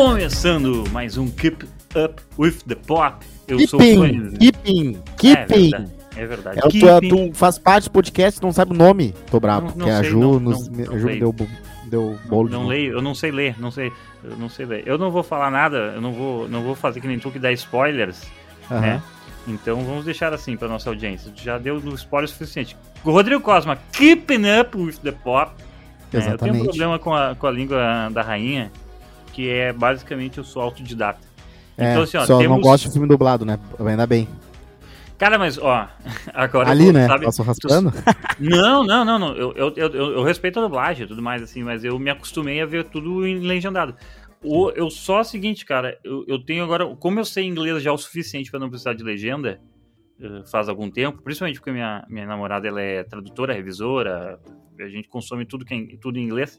Começando mais um Keep Up with the Pop. Eu keeping, sou o Fone. keeping, É keeping. verdade. É verdade. É tu, Keeping. tu faz parte do podcast, não sabe o nome. Tô bravo, Não- não porque a Ju, não- nos, não- não a Ju deu, deu bolo Não novo. leio, eu não sei ler, não sei, eu não sei ler. Eu não vou falar nada, eu não vou, não vou fazer que nem tu que dá spoilers, né? Então vamos deixar assim pra nossa audiência. Já deu no spoiler suficiente. Rodrigo Cosma, keeping up with the pop. É, eu tenho um Exatamente. problema com a, com a língua da rainha, que é basicamente eu sou autodidata. É, Então, assim, ó, só não temos- gosto de filme dublado, né? Ainda bem. Cara, mas ó, agora Ali, eu- né? sabe- Passo raspando. Não, não, não, não. Eu, eu, eu, eu respeito a dublagem e tudo mais, assim, mas eu me acostumei a ver tudo em legendado. O, eu só é o seguinte, cara, eu, eu tenho agora. Como eu sei inglês já o suficiente pra não precisar de legenda, eh, faz algum tempo, principalmente porque minha, minha namorada ela é tradutora, revisora, a gente consome tudo, que é tudo em inglês.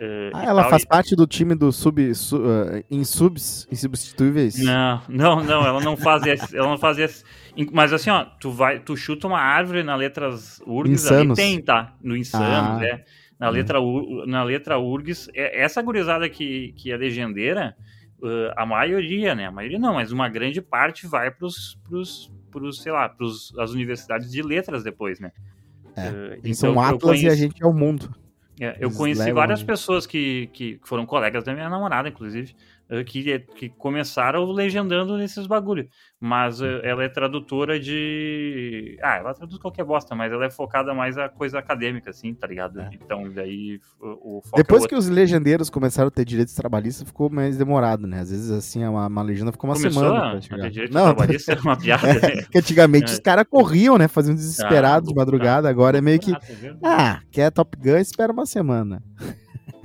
Eh, Ah, ela tal, faz e- parte do time do sub, su, uh, insubs, insubstituíveis. Não, não, não, ela não faz esse, ela não faz esse. Em- Mas assim, ó, tu vai, tu chuta uma árvore na letras URGS ali tem, tá? No Insanos, Ah. é. Na letra, U- na letra URGS, é- essa gurizada que, que é legendeira, uh, a maioria, né? A maioria não, mas uma grande parte vai pros, pros, pros sei lá, pros as universidades de letras depois, né? É, Uh, Eles são Atlas e a conheço- gente é o mundo. É, eu Eles conheci levam- várias pessoas que, que foram colegas da minha namorada, inclusive, que, que começaram legendando nesses bagulho. Mas eh, ela é tradutora de. Ah, ela traduz qualquer bosta, mas ela é focada mais a coisa acadêmica, assim, tá ligado? É. Então, daí o, o foco Depois é que os legendeiros começaram a ter direitos trabalhistas, ficou mais demorado, né? Às vezes, assim, uma, uma legenda ficou uma Começou semana a, pra ter Não, trabalhista, é uma piada. né? que antigamente É. os caras corriam, né? Faziam desesperados Ah, de madrugada. Agora é meio que, Ah, tá ah, quer Top Gun, espera uma semana.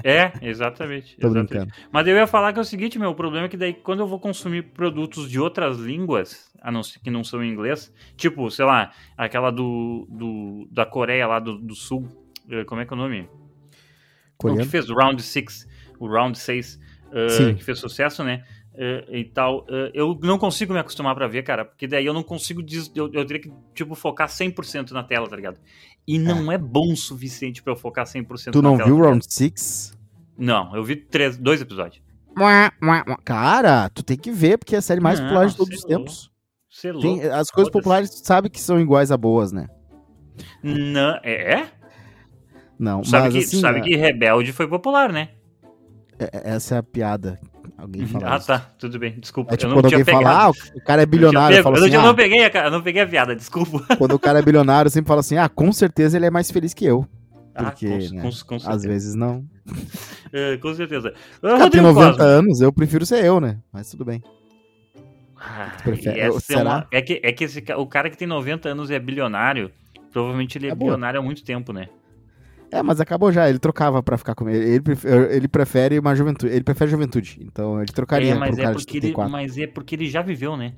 É, exatamente. Tô exatamente. brincando. Mas eu ia falar que é o seguinte, meu, o problema é que daí quando eu vou consumir produtos de outras línguas, a não ser que não são em inglês, tipo, sei lá, aquela do, do da Coreia lá do, do Sul, eh, como é que é o nome? O que Coreano. fez o Round 6, o Round 6, eh, Sim. que fez sucesso, né? Eh, e tal, eh, eu não consigo me acostumar pra ver, cara, porque daí eu não consigo, eu, eu teria que, tipo, focar 100% na tela, tá ligado? E não é, bom o suficiente pra eu focar 100% Tu na não tela. viu tá? Round 6? Não, eu vi três, dois episódios. Cara, tu tem que ver, porque é a série mais Não, popular de todos os é tempos. Você é Tem- louco. as coisas populares, tu sabe que são iguais a boas, né? Não, é? é? Não, Tu sabe, mas que, assim, sabe é- que Rebelde foi popular, né? é- essa é a piada. Alguém fala Ah, isso. tá, tudo bem, desculpa. É tipo quando alguém pegado. fala, ah, o cara é Eu não tinha bilionário, eu pego- falo eu, assim, eu não ah, peguei a, não peguei a piada, desculpa. quando o cara é bilionário, eu sempre falo assim, ah, com certeza ele é mais feliz que eu. Porque, ah, com, né, com, com Às vezes não. É, com certeza. O cara tem Rodrigo 90 Cosma. anos, eu prefiro ser eu, né? Mas tudo bem. Ah, é, uma- é que, é que esse, o cara que tem 90 anos e é bilionário, provavelmente ele é, É bilionário há muito tempo, né? É, mas acabou já, ele trocava pra ficar com ele. Ele prefere, ele prefere uma juventude, ele prefere juventude. Então ele trocaria É, mas é, porque ele, 34. mas é porque ele já viveu, né?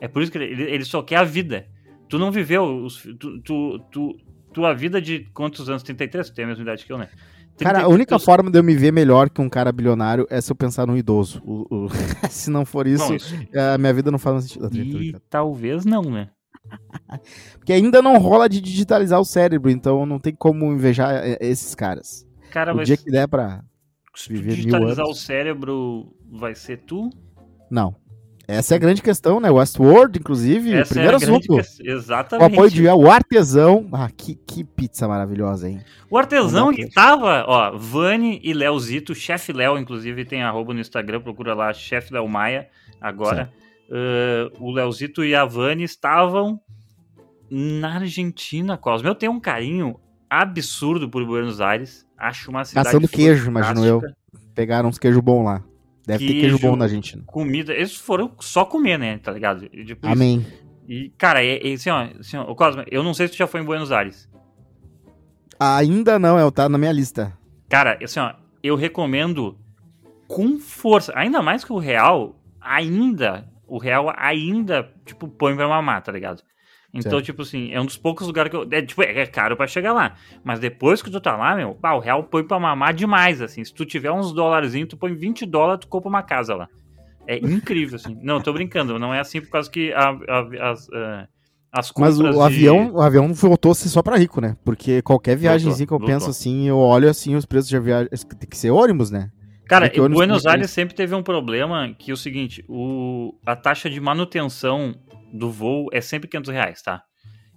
É por isso que ele, ele só quer a vida. Tu não viveu os, tu, tu, tu, tua vida de quantos anos? 33? Tu tem a mesma idade que eu, né? Cara, a 33 única forma de eu me ver melhor que um cara bilionário é se eu pensar num idoso. O- o- se não for isso, Não, isso- a minha vida não faz mais sentido. Tô E brincando. talvez não, né? Porque ainda não rola de digitalizar o cérebro, então não tem como invejar é, esses caras. Cara, o mas dia que der pra. se viver digitalizar anos. o cérebro, vai ser tu? Não. Essa é a grande questão, né? Westworld, inclusive, o Essa primeiro é a grande assunto. Com Exatamente. apoio de o artesão. Ah, que, que pizza maravilhosa, hein? O artesão que tava, ó, Vani e Leozito, chefe Léo, inclusive tem arroba no Instagram, procura lá, chefe Léo Maia, agora. Uh, o Leozito e a Vani estavam na Argentina, Cosmo. Eu tenho um carinho absurdo por Buenos Aires. Acho uma cidade Caçando queijo, imagino eu. Pegaram uns queijo bom lá. Deve ter queijo Queijo. bom na Argentina. Comida, eles foram só comer, né, tá ligado? E, tipo, Amém. E, cara, é, é assim, ó, assim, ó, ô, Cosmo, eu não sei se tu já foi em Buenos Aires. Ainda não, é, tá na minha lista. Cara, assim, ó, eu recomendo com força, ainda mais que o Real, ainda, o Real ainda, tipo, põe pra mamar, tá ligado? Então, Certo. tipo assim, é um dos poucos lugares que eu. É, tipo, é caro pra chegar lá. Mas depois que tu tá lá, meu, pá, o real põe pra mamar demais, assim. Se tu tiver uns dólarzinhos, tu põe 20 dólares, tu compra uma casa lá. É incrível, assim. Não, tô brincando. Não é assim por causa que a- a- as, ah, as Mas compras o, de- avião, o avião voltou a ser só pra rico, né? Porque qualquer viagemzinha que eu voltou. penso assim, eu olho assim os preços de viagem. Tem que ser ônibus, né? Cara, É ônibus Buenos Aires sempre teve um problema que é o seguinte, o, a taxa de manutenção do voo é sempre 500 reais, tá?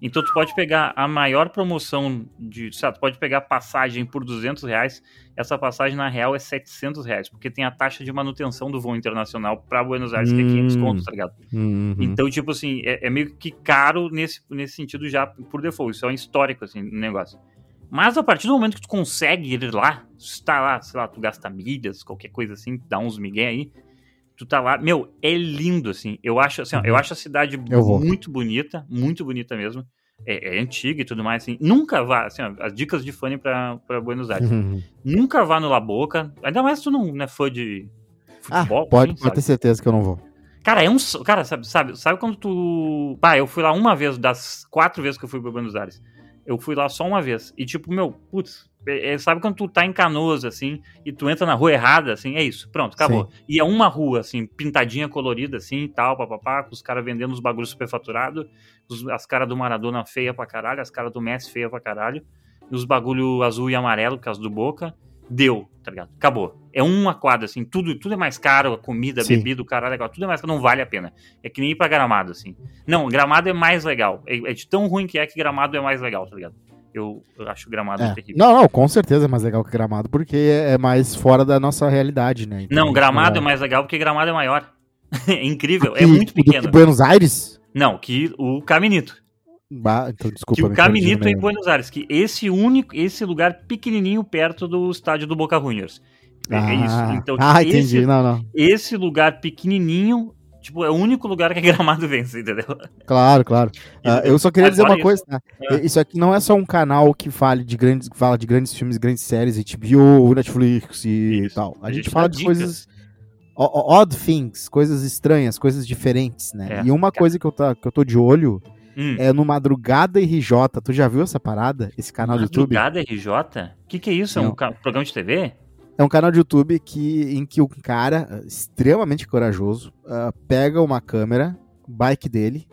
Então tu pode pegar a maior promoção de, sabe, tu pode pegar passagem por 200 reais, essa passagem na real é 700 reais, porque tem a taxa de manutenção do voo internacional pra Buenos Aires, que é 500 Hum. contos, tá ligado? Uhum. Então, tipo assim, é, é meio que caro nesse, nesse sentido já por default. Isso é um histórico, assim, no negócio. Mas a partir do momento que tu consegue ir lá, tu tá lá, sei lá, tu gasta milhas, qualquer coisa assim, dá uns migué aí, tu tá lá, meu, é lindo, assim. Eu acho, assim, ó, eu Uhum. acho a cidade muito bonita, muito bonita mesmo. É, é antiga e tudo mais, assim. Nunca vá, assim, ó, as dicas de fã pra, pra Buenos Aires. Uhum. Nunca vá no La Boca, ainda mais se tu não é fã de Ah, futebol. pode, assim, pode ter certeza que eu não vou. Cara, é um. Cara, sabe, sabe, sabe quando tu. Pá, eu fui lá uma vez, das quatro vezes que eu fui pra Buenos Aires. Eu fui lá só uma vez. E tipo, meu, putz, é- é- sabe quando tu tá em canoas, assim, e tu entra na rua errada, assim, é isso, pronto, acabou. E é uma rua, assim, pintadinha, colorida, assim, e tal, papapá, com os caras vendendo os bagulhos superfaturados, os- as caras do Maradona feia pra caralho, as caras do Messi feia pra caralho, e os bagulho azul e amarelo, por causa do Boca. Deu, tá ligado? Acabou. É uma quadra, assim, tudo, tudo é mais caro, a comida, a Sim. bebida, o caralho, legal, tudo é mais caro, não vale a pena. É que nem ir pra Gramado, assim. Não, Gramado é mais legal. É, é de tão ruim que é que Gramado é mais legal, tá ligado? Eu, eu acho Gramado É. terrível. Não, não, com certeza é mais legal que Gramado, porque é é mais fora da nossa realidade, né? Então, Não, Gramado é é mais legal porque Gramado é maior. é incrível, que- é muito do que pequeno. Buenos Aires? Não, que o Caminito. Bah, então, desculpa. que o Caminito é em. Buenos Aires, que esse único, esse lugar pequenininho perto do estádio do Boca Juniors. É, é isso. Ah, Então, ah, esse, entendi. Não, não. esse lugar pequenininho, tipo, é o único lugar que Gramado vence, entendeu? Claro, claro. Ah, eu só queria dizer uma coisa, tá? É. Isso aqui não é só um canal que fale de grandes, fala de grandes filmes, grandes séries, HBO, Netflix e Isso. tal. A, A gente, gente fala de dicas. coisas odd things, coisas estranhas, coisas diferentes, né? É. E uma coisa que eu, tá, que eu tô de olho Hum. é no Madrugada RJ. Tu já viu essa parada? Esse canal do YouTube? Madrugada RJ? O que, que é isso? É Não. um ca- programa de TV? É um canal de YouTube que, em que um cara ah, extremamente corajoso ah, pega uma câmera, bike dele,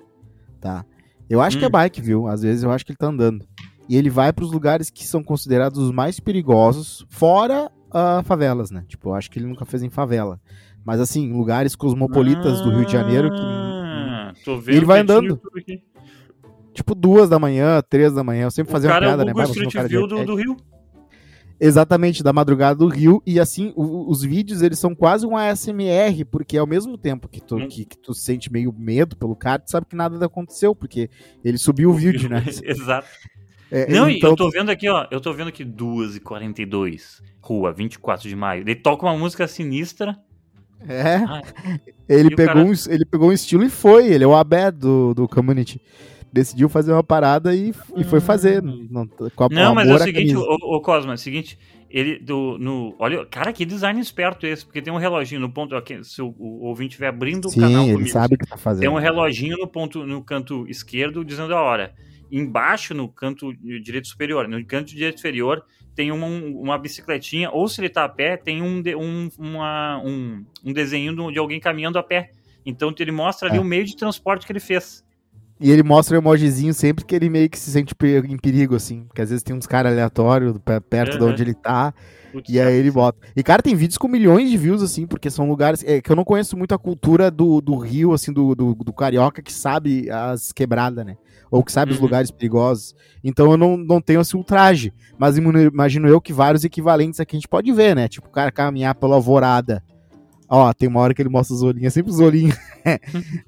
tá? Eu acho que é Hum. bike, viu? Às vezes eu acho que ele tá andando. E ele vai pros lugares que são considerados os mais perigosos, fora ah, favelas, né? Tipo, eu acho que ele nunca fez em favela. Mas assim, lugares cosmopolitas do Rio de Janeiro que. Ah, tô vendo ele vai que tinha andando. Tipo, duas da manhã, três da manhã. Eu sempre O fazia uma cara é piada, o né? Google é um Street cara View do, do Rio. Exatamente, da madrugada do Rio. E assim, o- os vídeos, eles são quase um ASMR, porque ao mesmo tempo que tu, Hum. que, que tu sente meio medo pelo cara, tu sabe que nada aconteceu, porque ele subiu o vídeo, né? Exato. É, Não, e então, eu tô vendo aqui, ó. Eu tô vendo aqui 2h42, rua 24 de maio. Ele toca uma música sinistra. é, Ah, ele, pegou cara- um, ele pegou um estilo e foi. Ele é o Abé do, do community. Decidiu fazer uma parada e, e foi fazer. Não, com a, Não, o mas é o seguinte, ô, ô Cosma, é o seguinte, ele do no, olha, cara, que design esperto esse, porque tem um reloginho no ponto, aqui, se o, o ouvinte estiver abrindo o Sim, canal ele comigo, sabe o que tá tem fazendo. um reloginho no ponto no canto esquerdo dizendo a hora. Embaixo no canto direito superior, no canto direito inferior tem uma, uma bicicletinha, ou se ele tá a pé, tem um de- um, uma, um, um desenho do- de alguém caminhando a pé. Então ele mostra ali É. o meio de transporte que ele fez. E ele mostra o emojizinho sempre que ele meio que se sente em perigo, assim. Porque às vezes tem uns caras aleatórios pe- perto de Uhum. onde ele tá. Putz, E aí ele bota. E, cara, tem vídeos com milhões de views, assim, porque são lugares. É, que eu não conheço muito a cultura do, do Rio, assim, do, do, do carioca que sabe as quebradas, né? Ou que sabe os Uhum. lugares perigosos. Então eu não, não tenho assim ultraje. Mas imagino, imagino eu que vários equivalentes aqui a gente pode ver, né? Tipo, o cara caminhar pela alvorada. Ó, tem uma hora que ele mostra os olhinhos, é sempre os olhinhos.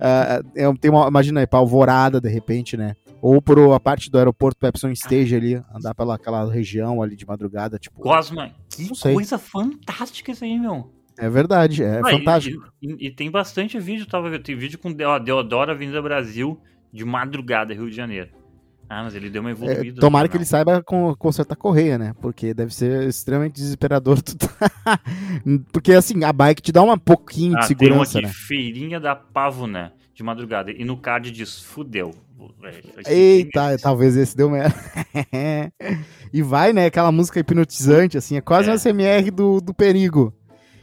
Ah, é, tem uma, imagina aí, pra alvorada, de repente, né? Ou por a parte do aeroporto Pepson Stage ali, andar pela aquela região ali de madrugada, tipo. Cosma, que coisa fantástica isso aí, meu. É verdade, é Ah, fantástico. E, e- e tem bastante vídeo, tava vendo. Tem vídeo com ó, Deodoro Avenida Brasil de madrugada, Rio de Janeiro. Ah, mas ele deu uma É, evoluída. no tomara que ele saiba con- consertar correia, né? Porque deve ser extremamente desesperador. tá- Porque assim, a bike te dá um pouquinho Ah, de tem uma segurança, aqui, né? Feirinha da Pavuna, de madrugada. E no card diz, fudeu. É, Eita, tem- talvez esse deu merda. e vai, né? Aquela música hipnotizante, assim, é quase É. um SMR do, do perigo.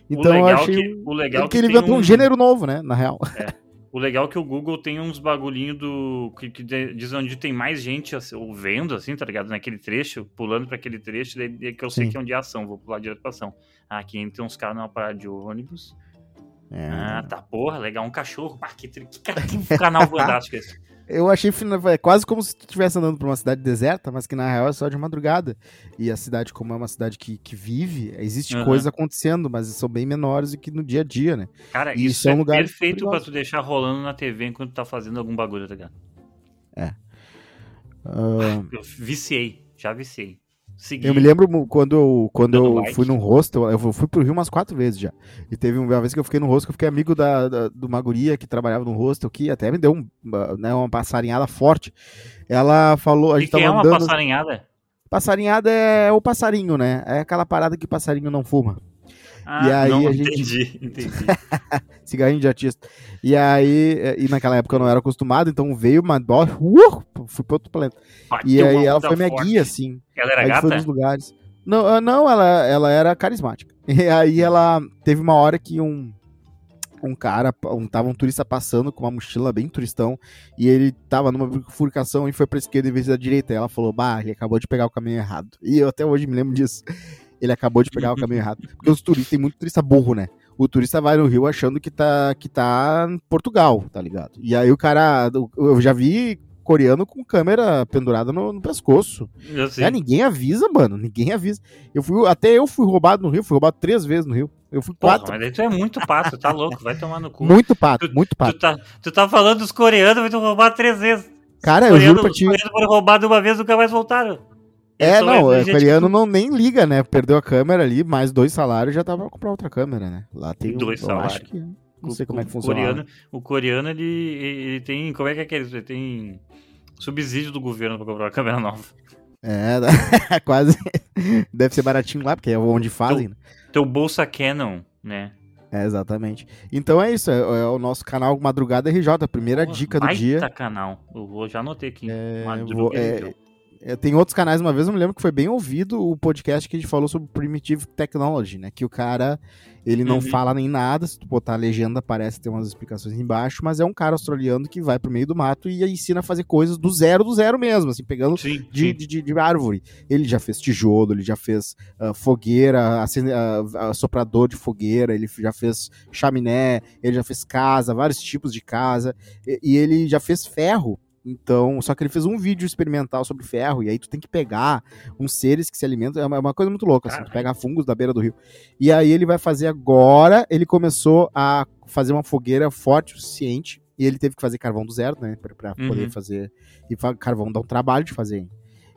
O Então eu legal achei que, o legal que, que ele tem inventou um... um gênero novo, né? Na real. O O legal é que o Google tem uns bagulhinho do. que, que diz onde tem mais gente assim, vendo, assim, tá ligado? Naquele trecho, pulando para aquele trecho, daí, que eu sei Sim. que é onde é ação, vou pular direto pra ação. Ah, aqui entra uns caras numa parada de ônibus. É. Ah, tá, porra, legal, um cachorro. Ah, que, que, que canal fantástico esse. Eu achei é quase como se tu estivesse andando por uma cidade deserta, mas que na real é só de madrugada. E a cidade, como é uma cidade que, que vive, existe uhum. coisa acontecendo, mas são bem menores do que no dia a dia, né? Cara, e isso, isso é, um lugar perfeito para tu deixar rolando na TV enquanto tu tá fazendo algum bagulho, tá ligado? É. Uh... Eu viciei, já viciei. Segui. Eu me lembro quando eu, quando eu like. fui num hostel, eu fui pro Rio umas quatro vezes já. E teve uma vez que eu fiquei no hostel, eu fiquei amigo da, da, do Maguria que trabalhava no hostel, que até me deu um, né, uma passarinhada forte. Ela falou. A gente que, que é uma andando... passarinhada? Passarinhada é o passarinho, né? É aquela parada que passarinho não fuma. Ah, e aí não, a gente... entendi, entendi. Cigarrinho de artista. E aí, é, e naquela época eu não era acostumado, então veio uma uh, fui para outro planeta. e aí ela foi minha forte. guia, assim. Ela era gata? Foi nos lugares. Não, ah, não ela, ela era carismática. E aí ela teve uma hora que um um cara, um, tava um turista passando com uma mochila bem turistão, e ele tava numa bifurcação e foi pra esquerda em vez da direita. E ela falou, bah, ele acabou de pegar o caminho errado. E eu até hoje me lembro disso ele acabou de pegar o caminho errado. Porque os turistas, tem muito turista burro, né? O turista vai no Rio achando que tá, que tá em Portugal, tá ligado? E aí o cara, eu já vi coreano com câmera pendurada no, no pescoço. É, ninguém avisa, mano. Ninguém avisa. Eu fui, até eu fui roubado no Rio, fui roubado três vezes no Rio. Eu fui quatro. Porra, mas tu é muito pato, tá louco, vai tomar no cu. Muito pato, tu, muito pato. Tu tá, tu tá falando dos coreanos, vai tu roubar três vezes. Cara, eu juro pra ti. Os coreanos foram roubados uma vez, nunca mais voltaram. É, não, o coreano que... não nem liga, né? Perdeu a câmera ali, mais dois salários já tava pra comprar outra câmera, né? Lá tem dois um, salários. Que, não sei o, como é que funciona. Coreano, o coreano, ele, ele tem. Como é que é que ele tem subsídio do governo pra comprar uma câmera nova. É, quase. Deve ser baratinho lá, porque é onde fazem. Teu, né? teu bolsa Canon, né? É, exatamente. Então é isso, é, é, o nosso canal Madrugada RJ, a primeira dica do dia. canal, eu vou, já anotei aqui. É, vou, é, é, tem outros canais, uma vez eu me lembro que foi bem ouvido o podcast que a gente falou sobre Primitive Technology, né? Que o cara, ele não uhum. fala nem nada, se tu botar a legenda aparece, tem umas explicações embaixo, mas é um cara australiano que vai pro meio do mato e ensina a fazer coisas do zero do zero mesmo, assim, pegando sim, de, sim. De, de, de, árvore. Ele já fez tijolo, ele já fez uh, fogueira, acende, uh, soprador de fogueira, ele já fez chaminé, ele já fez casa, vários tipos de casa, e, e ele já fez ferro então, só que ele fez um vídeo experimental sobre ferro, e aí tu tem que pegar uns seres que se alimentam, é uma, é coisa muito louca, assim, tu pega fungos da beira do rio. E aí ele vai fazer agora, ele começou a fazer uma fogueira forte o suficiente, e ele teve que fazer carvão do zero, né, pra, pra uhum. poder fazer, e carvão dá um trabalho de fazer, hein?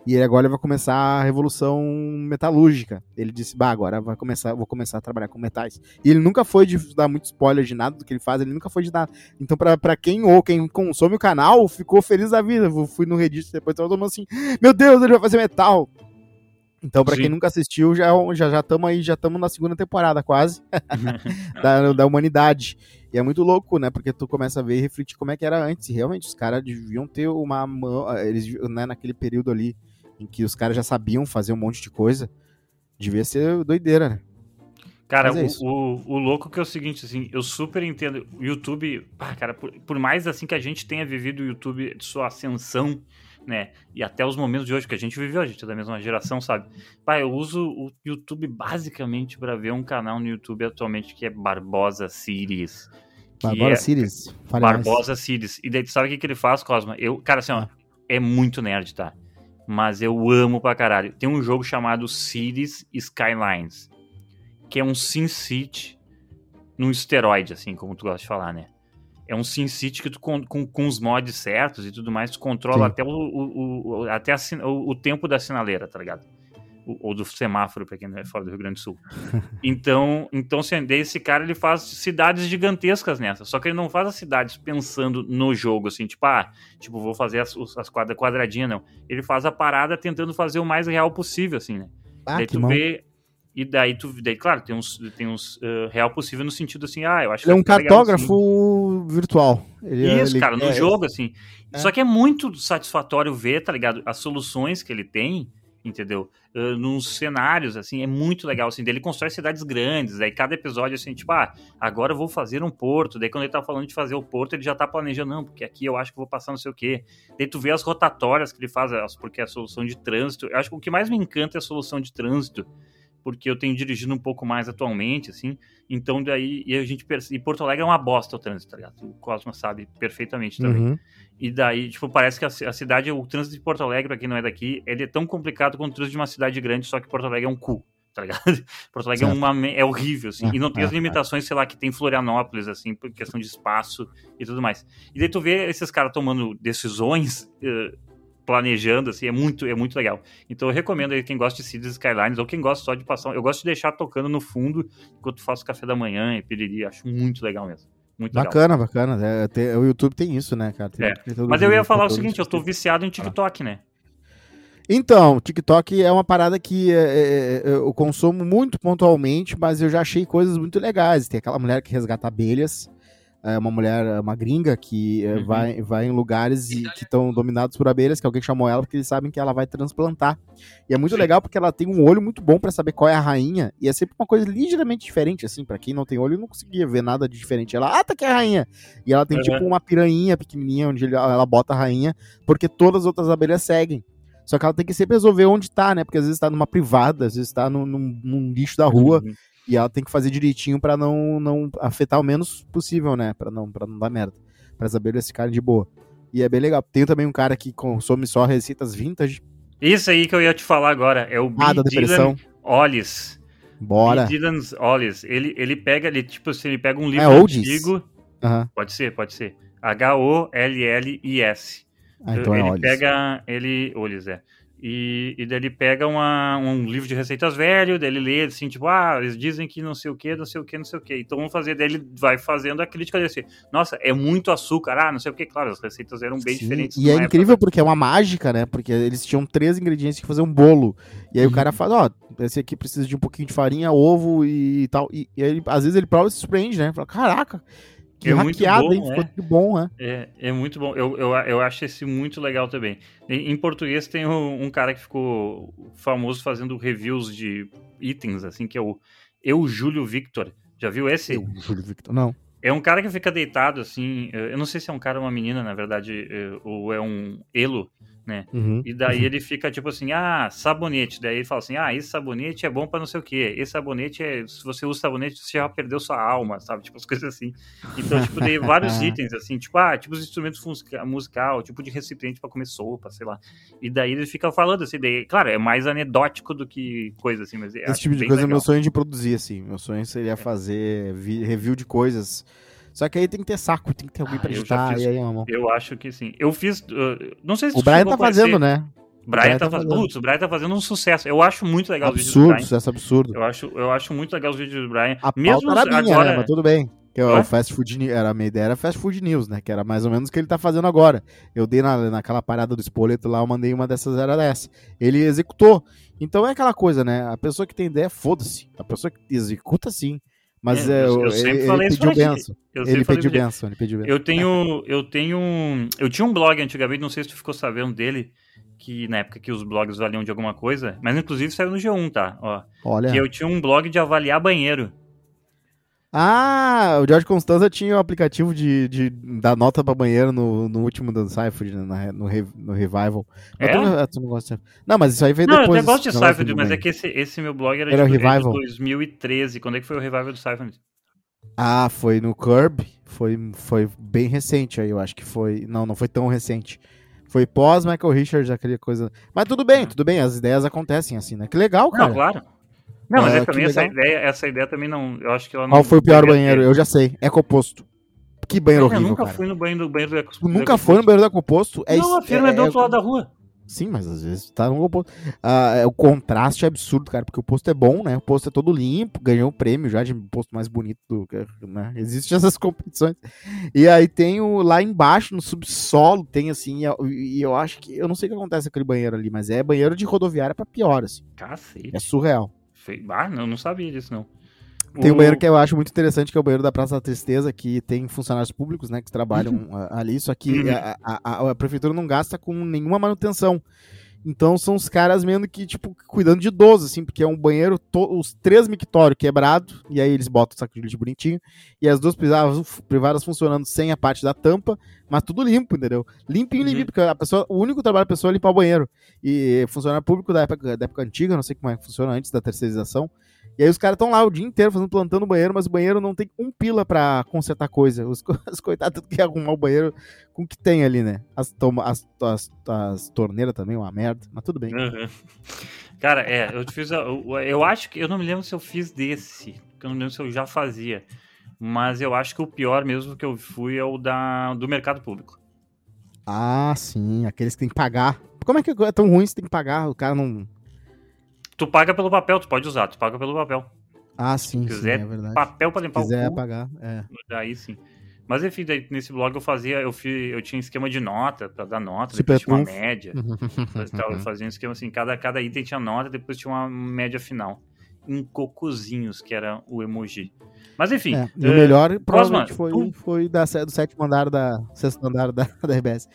E ele agora vai começar a revolução metalúrgica. Ele disse, bah, agora vai começar, vou começar a trabalhar com metais. E ele nunca foi de dar muito spoiler de nada do que ele faz, ele nunca foi de nada. Então, pra, pra quem ou quem consome o canal, ficou feliz da vida. Eu fui no Reddit depois, tava todo mundo assim, meu Deus, ele vai fazer metal. Então, para quem nunca assistiu, já já já estamos aí, já estamos na segunda temporada quase da, da humanidade. E é muito louco, né? Porque tu começa a ver e refletir como é que era antes. E realmente os caras deviam ter uma mão, eles né, naquele período ali em que os caras já sabiam fazer um monte de coisa, devia ser doideira, né? Cara, é o, o, o, louco que é o seguinte, assim, eu super entendo. O YouTube, ah, cara, por, por, mais assim que a gente tenha vivido o YouTube de sua ascensão, né? E até os momentos de hoje que a gente viveu, a gente é da mesma geração, sabe? Pai, eu uso o YouTube basicamente para ver um canal no YouTube atualmente que é Barbosa Series. Barbosa é, Series? Barbosa mais. Series. E daí, sabe o que, que ele faz, Cosma? Eu, cara, assim, ó, ah. é muito nerd, tá? Mas eu amo pra caralho. Tem um jogo chamado Cities Skylines, que é um Sin City num esteroide, assim, como tu gosta de falar, né? É um Sin City que tu, com, com, com os mods certos e tudo mais, tu controla Sim. até, o, o, o até a, o, o tempo da sinaleira, tá ligado? Ou do semáforo, para quem é fora do Rio Grande do Sul. Então, então se esse cara ele faz cidades gigantescas nessa. Só que ele não faz as cidades pensando no jogo, assim, tipo, ah, tipo, vou fazer as, as quadras quadradinhas, não. Ele faz a parada tentando fazer o mais real possível, assim, né? Ah, daí tu vê. E daí tu. Daí, claro, tem uns, tem uns uh, real possível no sentido assim, ah, eu acho Ele é um cartógrafo assim. virtual. Ele, é, Isso, ele, cara, no é, jogo, assim. É. Só que é muito satisfatório ver, tá ligado? As soluções que ele tem entendeu? Uh, nos cenários, assim, é muito legal, assim, ele constrói cidades grandes, aí cada episódio, assim, tipo, ah, agora eu vou fazer um porto, daí quando ele tá falando de fazer o porto, ele já tá planejando, não, porque aqui eu acho que vou passar não sei o quê. Daí tu vê as rotatórias que ele faz, porque é a solução de trânsito, eu acho que o que mais me encanta é a solução de trânsito, porque eu tenho dirigido um pouco mais atualmente, assim, então daí, e a gente percebe, e Porto Alegre é uma bosta o trânsito, tá ligado? O Cosmo sabe perfeitamente também. Uhum. E daí, tipo, parece que a, a, cidade, o trânsito de Porto Alegre, pra quem não é daqui, ele é tão complicado quanto o trânsito de uma cidade grande, só que Porto Alegre é um cu, tá ligado? Porto Alegre é, uma, é horrível, assim, é, e não tem é, as limitações, sei lá, que tem Florianópolis, assim, por questão de espaço e tudo mais. E daí tu vê esses caras tomando decisões, uh, planejando, assim, é muito, é muito legal. Então eu recomendo aí quem gosta de Cities Skylines, ou quem gosta só de passar, eu gosto de deixar tocando no fundo, enquanto faço café da manhã e piriri, acho muito legal mesmo. Muito bacana, legal. bacana. É, tem, o YouTube tem isso, né, cara? É. Mas eu ia falar o seguinte, eu tô viciado em TikTok, né? Então, TikTok é uma parada que é, é, é, eu consumo muito pontualmente, mas eu já achei coisas muito legais. Tem aquela mulher que resgata abelhas, é uma mulher, uma gringa, que é, uhum. vai, vai em lugares e, que estão dominados por abelhas, que alguém chamou ela porque eles sabem que ela vai transplantar. E é muito Sim. legal porque ela tem um olho muito bom para saber qual é a rainha, e é sempre uma coisa ligeiramente diferente, assim, para quem não tem olho não conseguia ver nada de diferente. Ela, ah, tá é a rainha! E ela tem uhum. tipo uma piranha pequenininha onde ela bota a rainha, porque todas as outras abelhas seguem. Só que ela tem que sempre resolver onde tá, né? Porque às vezes tá numa privada, às vezes tá num, num, num lixo da rua. Uhum. E ela tem que fazer direitinho para não, não afetar o menos possível, né? Para não, pra não dar merda. Para as abelhas ficarem de boa. E é bem legal. Tem também um cara que consome só receitas vintage. Isso aí que eu ia te falar agora. É o ah, depressão. Ollis. Bora. Dylan Ollis. Ele, ele pega, ele, tipo assim, ele pega um livro é antigo. Uhum. Pode ser, pode ser. H-O-L-L-I-S. Ah, então ele é Ollis. pega. Ele. Ollis, é. E, e daí ele pega uma, um livro de receitas velho, daí ele lê assim, tipo, ah, eles dizem que não sei o que, não sei o que, não sei o que. Então vamos fazer, daí ele vai fazendo a crítica desse. Nossa, é muito açúcar, ah, não sei o que, claro, as receitas eram bem Sim, diferentes. E é incrível época. porque é uma mágica, né? Porque eles tinham três ingredientes que fazer um bolo. E aí uhum. o cara fala, ó, oh, esse aqui precisa de um pouquinho de farinha, ovo e tal. E, e aí, às vezes ele prova e se surpreende, né? Fala, caraca, é hackeada, bom, hein? Ficou é. bom, né? É, é muito bom. Eu, eu, eu acho esse muito legal também. Em, em português tem um, um, cara que ficou famoso fazendo reviews de itens, assim, que é o Eu Júlio Victor. Já viu esse? Eu Júlio Victor, não. É um cara que fica deitado, assim. Eu não sei se é um cara ou uma menina, na verdade, é, ou é um elo né? Uhum, e daí uhum. ele fica tipo assim, ah, sabonete. Daí ele fala assim, ah, esse sabonete é bom para não sei o que. Esse sabonete é, se você usa sabonete, você já perdeu sua alma, sabe? Tipo as coisas assim. Então, tipo, tem vários itens assim, tipo, ah, tipo os instrumentos musical, tipo de recipiente para comer sopa, sei lá. E daí ele fica falando assim, daí, claro, é mais anedótico do que coisa assim, mas esse tipo de coisa legal. é meu sonho de produzir assim. Meu sonho seria é. fazer review de coisas só que aí tem que ter saco, tem que ter alguém ah, pra editar. Fiz, aí, eu, eu acho que sim. Eu fiz. Uh, não sei se O Brian tá fazendo, né? O Brian, Brian tá, tá fazendo. Putz, o Brian tá fazendo um sucesso. Eu acho muito legal absurdo, os vídeos do Brian. Sucesso absurdo. Eu acho, eu acho muito legal os vídeos do Brian. A Mesmo era minha, agora... né? Mas tudo bem. Que é o fast food era a minha ideia era fast food news, né? Que era mais ou menos o que ele tá fazendo agora. Eu dei na, naquela parada do espoleto lá, eu mandei uma dessas era dessa. Ele executou. Então é aquela coisa, né? A pessoa que tem ideia, foda-se. A pessoa que executa sim. Mas é, eu, eu sempre ele, falei ele pediu benção. Ele pediu benção, ele pediu benção. Eu tenho, eu tenho, eu tinha um blog antigamente, não sei se tu ficou sabendo dele, que na época que os blogs valiam de alguma coisa, mas inclusive saiu no G1, tá? Ó, Olha. Que eu tinha um blog de avaliar banheiro. Ah, o George Constanza tinha o um aplicativo de, de dar nota pra banheiro no, no último do Cypher, no, no, no Revival. É? não, mas isso aí veio não, depois. Não, eu gosto de Cypher, mas é que esse, esse meu blog era, era de, o Revival? de 2013. Quando é que foi o Revival do Cypher? Ah, foi no Curb. Foi, foi bem recente aí, eu acho que foi. Não, não foi tão recente. Foi pós Michael Richards, aquela coisa. Mas tudo bem, tudo bem, as ideias acontecem assim, né? Que legal, cara. Não, claro. Não, mas é, também essa ideia, essa ideia também não. Eu acho que ela não. Qual foi o pior banheiro? Eu já sei. Ecoposto. Que banheiro horrível. Eu nunca cara. fui no banheiro do banheiro do Ecoposto. Nunca foi no banheiro do Ecoposto? É não, a firma é, é do outro lado da rua. Sim, mas às vezes tá no oposto. Ah, é, o contraste é absurdo, cara, porque o posto é bom, né? O posto é todo limpo, ganhou o prêmio já de posto mais bonito do. Né? Existem essas competições. E aí tem o lá embaixo, no subsolo, tem assim, e eu acho que. Eu não sei o que acontece com aquele banheiro ali, mas é banheiro de rodoviária pra pior, assim. Cacete. É surreal. Ah, não, não sabia disso, não. Tem um banheiro que eu acho muito interessante, que é o banheiro da Praça da Tristeza, que tem funcionários públicos, né, que trabalham uhum. ali, só que uhum. a, a, a, prefeitura não gasta com nenhuma manutenção. Então são os caras mesmo que, tipo, cuidando de idoso, assim, porque é um banheiro, os três mictórios quebrados, e aí eles botam o saco de lixo bonitinho, e as duas privadas, privadas funcionando sem a parte da tampa, mas tudo limpo, entendeu? Limpinho, uhum. limpinho, porque a pessoa, o único trabalho da pessoa é limpar o banheiro. E funcionário público da época, da época antiga, não sei como é que funciona antes da terceirização, e aí os caras estão lá o dia inteiro fazendo plantando o banheiro, mas o banheiro não tem um pila para consertar coisa. Os, os coitados que arrumar o banheiro com o que tem ali, né? As, toma, as, as, as torneiras também, uma merda, mas tudo bem. Uhum. Cara, é, eu fiz. Eu, eu acho que. Eu não me lembro se eu fiz desse. Eu não me lembro se eu já fazia. Mas eu acho que o pior mesmo que eu fui é o da, do mercado público. Ah, sim, aqueles que tem que pagar. Como é que é tão ruim se tem que pagar? O cara não Tu paga pelo papel, tu pode usar, tu paga pelo papel. Ah, sim, Se quiser sim, é verdade. papel para limpar Se quiser o cu. pagar, é. Daí sim. Mas enfim, daí, nesse blog eu fazia, eu, fiz, eu tinha esquema de nota, para dar nota, Super depois tinha uma média. eu fazia um esquema assim, cada, cada item tinha nota, depois tinha uma média final. Em cocozinhos, que era o emoji. Mas enfim. É, o melhor uh, provavelmente foi, tu... foi da, do sétimo andar da. sexto andar da, da RBS.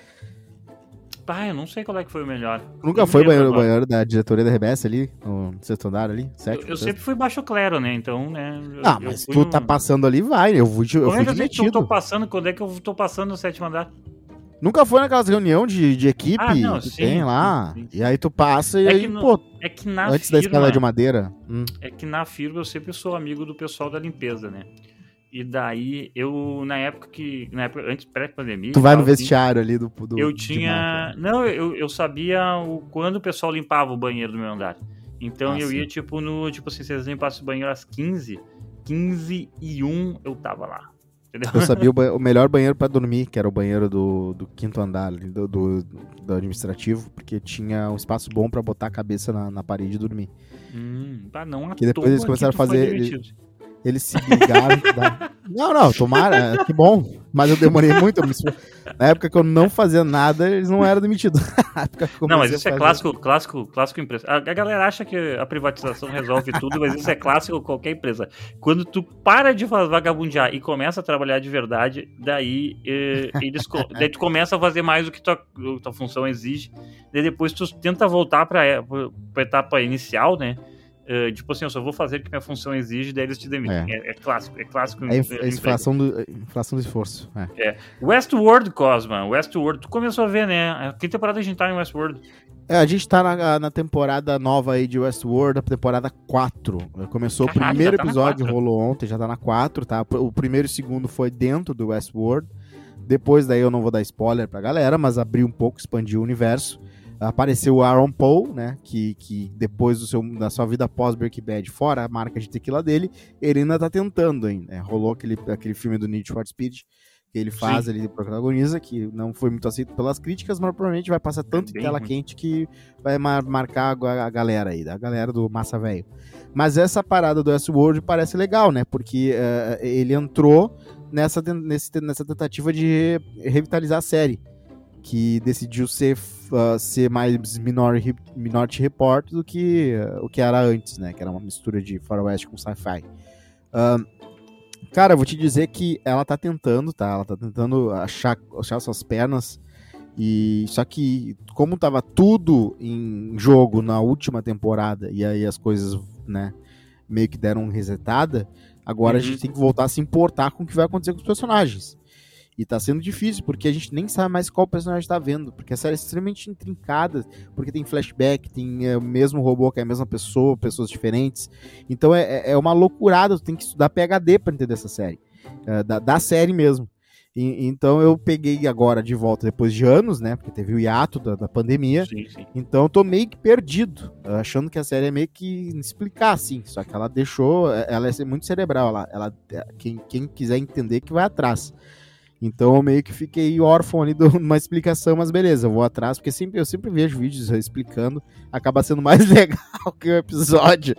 Ah, eu não sei qual é que foi o melhor. Nunca foi o banheiro, banheiro, da diretoria da RBS ali, no sexto andar ali? Sétimo, eu, eu sempre fui baixo clero, né? Então, né. Eu, ah, mas tu tá passando ali, vai. Eu fui, eu fui é que eu tô passando? Quando é que eu tô passando no sétimo andar? Nunca foi naquelas reuniões de, de equipe ah, não, que sim, tem lá. Sim, sim. E aí tu passa e é aí, no, pô. É que na antes firma, da escala de madeira. Hum. É que na firma eu sempre sou amigo do pessoal da limpeza, né? E daí, eu, na época que. Na época, antes pré-pandemia. Tu vai no assim, vestiário ali do. do eu tinha. Não, eu, eu sabia o, quando o pessoal limpava o banheiro do meu andar. Então ah, eu sim. ia, tipo, no. Tipo assim, se eles limpassem o banheiro às 15, 15 e 1 eu tava lá. Entendeu? Eu sabia o, o melhor banheiro para dormir, que era o banheiro do, do quinto andar, do, do, do, administrativo, porque tinha um espaço bom para botar a cabeça na, na parede e dormir. Hum, tá não que depois eles começaram a fazer. Eles se ligaram. da... Não, não, tomara, é, que bom. Mas eu demorei muito. Na época que eu não fazia nada, eles não eram demitidos. não, mas isso é clássico, clássico, clássico empresa. A, a, galera acha que a privatização resolve tudo, mas isso é clássico qualquer empresa. Quando tu para de vagabundear e começa a trabalhar de verdade, daí eh, eles daí tu começa a fazer mais do que tua, tua função exige. Daí depois tu tenta voltar para a etapa inicial, né? Uh, tipo assim, eu só vou fazer o que minha função exige, daí eles te demitem. É, é, é clássico, é clássico. É inflação do, inflação do esforço. É. é. Westworld, Cosma, Westworld, tu começou a ver, né? Que temporada a gente tá em Westworld? É, a gente tá na, na temporada nova aí de Westworld, a temporada 4. Começou o primeiro tá episódio, rolou ontem, já tá na 4, tá? O primeiro e o segundo foi dentro do Westworld. Depois daí eu não vou dar spoiler pra galera, mas abriu um pouco, expandiu o universo apareceu o Aaron Paul, né? Que, que depois do seu, da sua vida pós Breaking Bad, fora a marca de tequila dele, ele ainda tá tentando ainda. Né? Rolou aquele, aquele filme do Need for Speed que ele faz, Sim. ele protagoniza, que não foi muito aceito pelas críticas, mas provavelmente vai passar tanto é em tela ruim. quente que vai mar marcar a galera aí, a galera do Massa Velho. Mas essa parada do S-World parece legal, né? Porque uh, ele entrou nessa, nesse, nessa tentativa de revitalizar a série que decidiu ser, uh, ser mais Minority, Minority Report do que uh, o que era antes, né? Que era uma mistura de faroeste com sci-fi. Uh, cara, eu vou te dizer que ela tá tentando, tá? Ela tá tentando achar, achar suas pernas. E só que como tava tudo em jogo na última temporada e aí as coisas, né, meio que deram resetada, agora uhum. a gente tem que voltar a se importar com o que vai acontecer com os personagens. E tá sendo difícil, porque a gente nem sabe mais qual personagem tá vendo. Porque a série é extremamente intrincada, porque tem flashback, tem é, o mesmo robô que é a mesma pessoa, pessoas diferentes. Então é, é, é uma loucurada, tu tem que estudar PHD para entender essa série. É, da, da, série mesmo. E, então eu peguei agora de volta depois de anos, né? Porque teve o hiato da, da pandemia. Sim, sim. Então eu tô meio que perdido, achando que a série é meio que explicar, assim. Só que ela deixou. É, ela é muito cerebral. Ela, ela, quem, quem quiser entender que vai atrás. Então eu meio que fiquei órfão ali de uma explicação, mas beleza, eu vou atrás, porque sempre, eu sempre vejo vídeos explicando, acaba sendo mais legal que o episódio.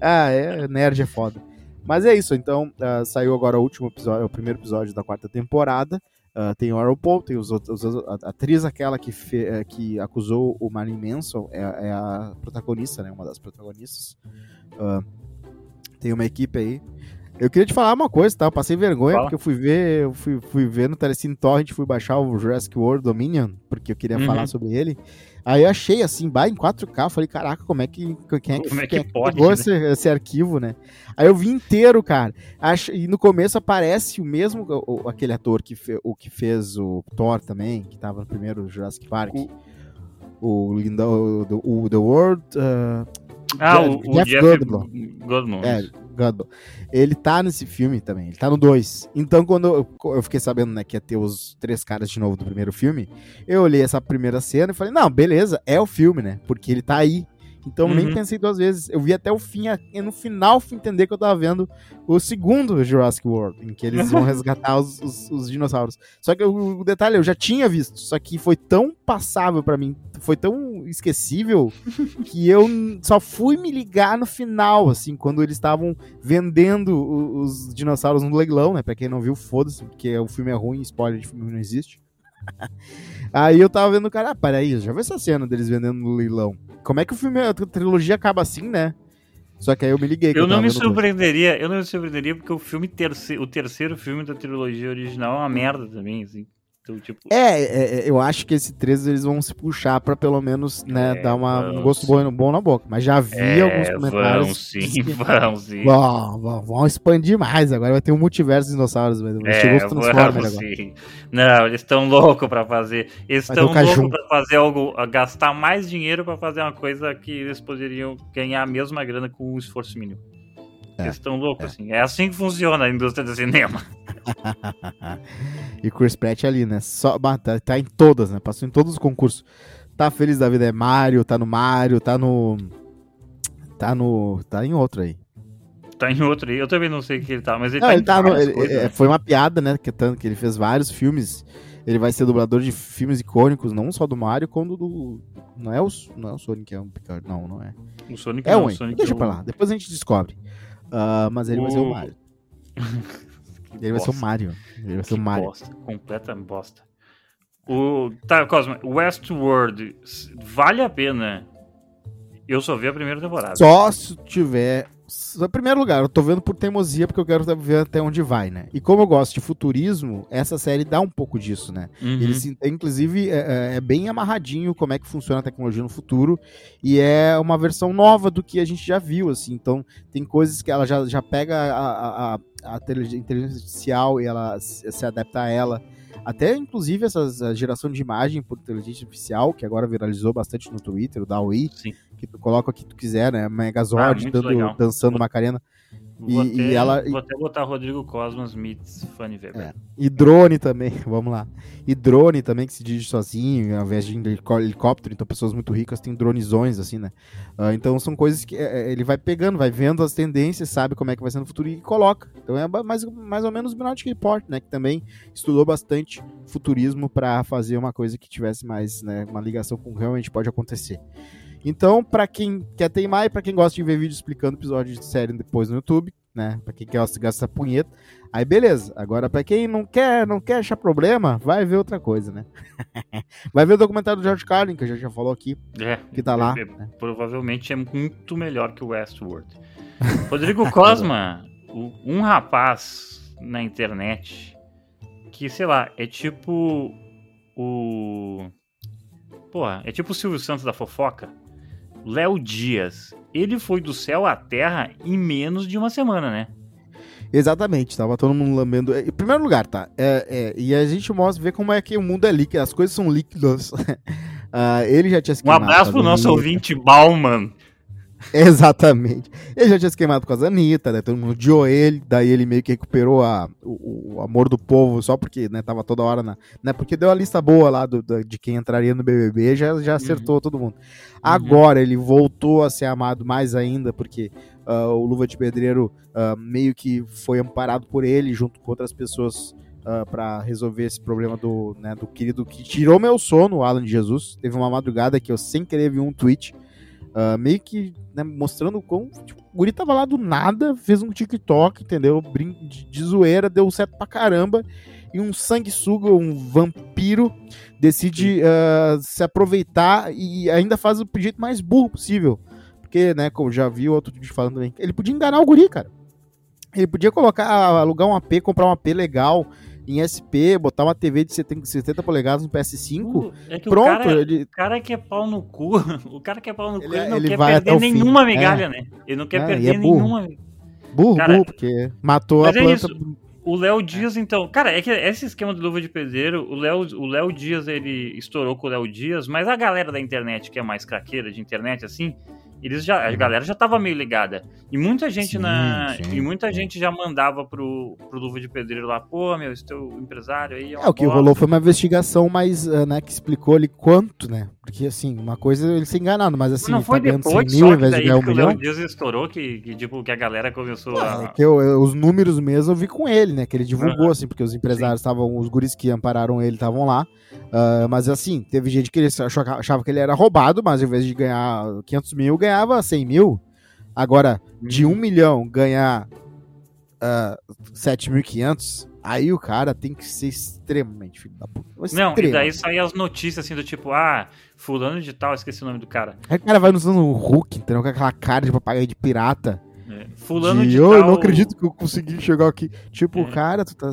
ah, é, nerd é foda. Mas é isso, então uh, saiu agora o último episódio, o primeiro episódio da quarta temporada. Uh, tem o Aaron Paul, tem os outros, a atriz aquela que, fe, uh, que acusou o Marilyn Manson, é, é, a protagonista, né, uma das protagonistas. Uh, tem uma equipe aí. Eu queria te falar uma coisa, tá? Eu passei vergonha Fala. porque eu fui ver, eu fui, fui ver no Telecine Torrent, fui baixar o Jurassic World Dominion, porque eu queria Uhum. falar sobre ele. Aí eu achei assim, bah, em 4K, eu falei, caraca, como é que quem é que, Como é que quem pode, pegou né? esse, esse arquivo, né? Aí eu vi inteiro, cara. Acho, e no começo aparece o mesmo o- aquele ator que fe- o que fez o Thor também, que tava no primeiro Jurassic Park. O- O, o, o- The World, ah, Ah, Jeff- o, o Jeff Jeff Goldblum. Goldblum. É. Godbo. Ele tá nesse filme também, ele tá no 2. Então, quando eu, eu fiquei sabendo né, que ia ter os três caras de novo do primeiro filme, eu olhei essa primeira cena e falei, não, beleza, é o filme, né? Porque ele tá aí. Então eu nem Uhum. pensei duas vezes. Eu vi até o fim, e no final fui entender que eu tava vendo o segundo Jurassic World, em que eles vão resgatar os, os- os dinossauros. Só que o, o detalhe, eu já tinha visto, só que foi tão passável pra mim, foi tão esquecível, que eu só fui me ligar no final, assim, quando eles estavam vendendo o- os dinossauros no leilão, né? Pra quem não viu, foda-se, porque o filme é ruim, spoiler de filme não existe. Aí eu tava vendo o cara, ah, peraí, eu já vi essa cena deles vendendo no leilão. Como é que o filme, a trilogia acaba assim, né? Só que aí eu me liguei. que Eu não me surpreenderia, eu não me surpreenderia porque o filme terceiro, o terceiro filme da trilogia original é uma merda também, assim. Então, tipo, É, é, é, eu acho que esse 13 eles vão se puxar pra pelo menos, né, É, dar uma, um gosto bom, bom na boca. Mas já vi é, alguns comentários. vão sim, que- vão sim. Vão, vão, vão expandir mais. Agora vai ter um multiverso de dinossauros. É, chegou os Transformers agora. sim. Não, eles estão loucos pra fazer. Eles estão loucos pra fazer algo, gastar mais dinheiro pra fazer uma coisa que eles poderiam ganhar a mesma grana com um esforço mínimo. É, loucos, assim. É assim que funciona a indústria do cinema. e Chris Pratt ali, né? Só, tá, tá em todas, né? Passou em todos os concursos. Tá feliz da vida, é Mario, tá no Mario, tá no. Tá no. Tá em outro aí. Tá em outro aí. Eu também não sei o que ele tá, mas ele Não, tá ele em tá no, ele- coisas, é, né? foi uma piada, né? Que, tanto que ele fez vários filmes. Ele vai ser dublador de filmes icônicos, não só do Mario, como do. Não é o, não é o Sonic, é um Picard. Não, não é. O Sonic É um, o Sonic deixa é pra lá. Depois a gente descobre. Ah, mas ele vai ser o O- Mario. Ele vai ser o bosta. Mario. Ele vai ser Que o Mario. bosta, completa bosta. O, tá, Cosma, Westworld, vale a pena. Eu só vi a primeira temporada. Só se tiver. Em primeiro lugar, eu tô vendo por teimosia, porque eu quero ver até onde vai, né? E como eu gosto de futurismo, essa série dá um pouco disso, né? Uhum. Ele, se- inclusive, é, é- é bem amarradinho como é que funciona a tecnologia no futuro. E é uma versão nova do que a gente já viu, assim. Então, tem coisas que ela já, já pega a, a, a, inteligência artificial e ela se adapta a ela. Até, inclusive, essa a geração de imagem por inteligência artificial, que agora viralizou bastante no Twitter, o DAWI, que tu coloca o que tu quiser, né? Ah, Megazord muito dando, legal. dançando Macarena. Vou, e- até, e ela- vou até botar Rodrigo Cosmos meets Fanny Weber. É. E drone também, vamos lá. E drone também que se dirige sozinho, ao invés de helicó- helicóptero. Então, pessoas muito ricas têm dronezões, assim, né? Ah, então, são coisas que é, é, ele vai pegando, vai vendo as tendências, sabe como é que vai ser no futuro e coloca. Então, é mais, mais ou menos o Minority Report, né? Que também estudou bastante futurismo para fazer uma coisa que tivesse mais, né? Uma ligação com o que realmente pode acontecer. Então, pra quem quer teimar e pra quem gosta de ver vídeo explicando episódio de série depois no YouTube, né? Pra quem gosta de gastar punheta, aí beleza. Agora, pra quem não quer, não quer achar problema, vai ver outra coisa, né? vai ver o documentário do George Carlin, que a gente já falou aqui, É, que tá lá. é, é, provavelmente é muito melhor que o Westworld. Rodrigo Cosma, um rapaz na internet que, sei lá, é tipo o. Porra, é tipo o Silvio Santos da fofoca. Léo Dias. Ele foi do céu à terra em menos de uma semana, né? Exatamente, tava todo mundo lambendo. Em primeiro lugar, tá? É, é, e a gente mostra, vê como é que o mundo é líquido, as coisas são líquidas. Ah, ele já tinha se Um queimado abraço com pro nosso ouvinte Bauman. Exatamente. Ele já tinha se queimado com a Anitta, né? Todo mundo odiou ele, daí ele meio que recuperou a, o, o amor do povo só porque, né, tava toda hora na. Né, porque deu a lista boa lá do, do- de quem entraria no BBB, já, já acertou todo mundo. Agora ele voltou a ser amado mais ainda, porque ah, o Luva de Pedreiro ah, meio que foi amparado por ele, junto com outras pessoas. Uh, para resolver esse problema do, né, do querido que tirou meu sono, o Alan de Jesus. Teve uma madrugada que eu sem querer vi um tweet Uh, meio que né, mostrando como tipo, o guri tava lá do nada, fez um TikTok, entendeu? Brin de, de zoeira, deu certo pra caramba. E um sanguessuga, um vampiro, decide uh, se aproveitar e ainda faz o jeito mais burro possível. Porque, né, como já vi outro vídeo falando também, ele podia enganar o guri, cara. Ele podia colocar, alugar um AP, comprar um AP legal em SP, botar uma TV de 70, 70 polegadas no PS5. Uh, é pronto, o cara, ele, o cara que é pau no cu, o cara que é pau no cu, Ele- ele, não ele quer perder nenhuma É. migalha, né? Ele não quer É, perder é burro. nenhuma. burro, Cara, burro, porque matou a é planta. O Léo Dias, então. Cara, é que esse esquema de luva de pedreiro, o Léo, o Léo Dias, ele estourou com o Léo Dias, mas a galera da internet, que é mais craqueira de internet, assim, eles já, a galera já tava meio ligada. E muita gente Sim, na. sim, e muita sim. gente já mandava pro, pro Luva de Pedreiro lá, pô, meu, esse teu empresário aí. É, o que rolou foi uma investigação mais, ah, né, que explicou ali quanto, né? Porque, assim, uma coisa é ele ser enganado, mas assim, não ele foi tá ganhando 100 depois mil ao invés de ganhar um que o milhão. Dias estourou, que, que, tipo, que a galera começou É a. que eu- eu- os números mesmo eu vi com ele, né? Que ele divulgou, Aham. assim, porque os empresários estavam, os guris que ampararam ele estavam lá. Ah, mas assim, teve gente que ele achava que ele era roubado, mas ao invés de ganhar 500 mil, ganhava 100 mil. Agora, de Uhum. 1 milhão ganhar ah, 7.500, aí o cara tem que ser extremamente filho da puta. Não, e daí saía as notícias assim do tipo, ah, fulano de tal, esqueci o nome do cara. Aí o cara vai usando o Hulk, entendeu? Com aquela cara de papagaio de pirata. É, Fulano de, de, "Ô, tal. eu não acredito que eu consegui chegar aqui. Tipo, É. cara, tu tá...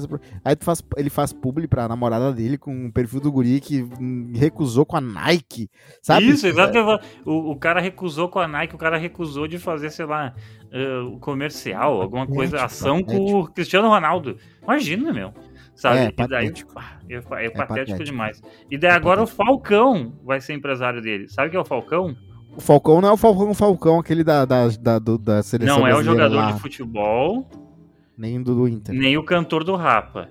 Aí tu faz, ele faz publi pra namorada dele com o perfil do guri que hum, recusou com a Nike, sabe? Isso, exato. O, o cara recusou com a Nike, o cara recusou de fazer, sei lá, eh, o comercial, alguma coisa, Patético, ação com o Cristiano Ronaldo. Imagina, meu. Sabe? É, e daí, patético. pá, é, é patético, patético. demais. E daí agora o Falcão vai ser empresário dele. Sabe o que é o Falcão? O Falcão não é o Falcão Falcão, aquele da, da, da, do- da seleção Não é o jogador lá, de futebol, nem do, do Inter. nem o cantor do Rapa.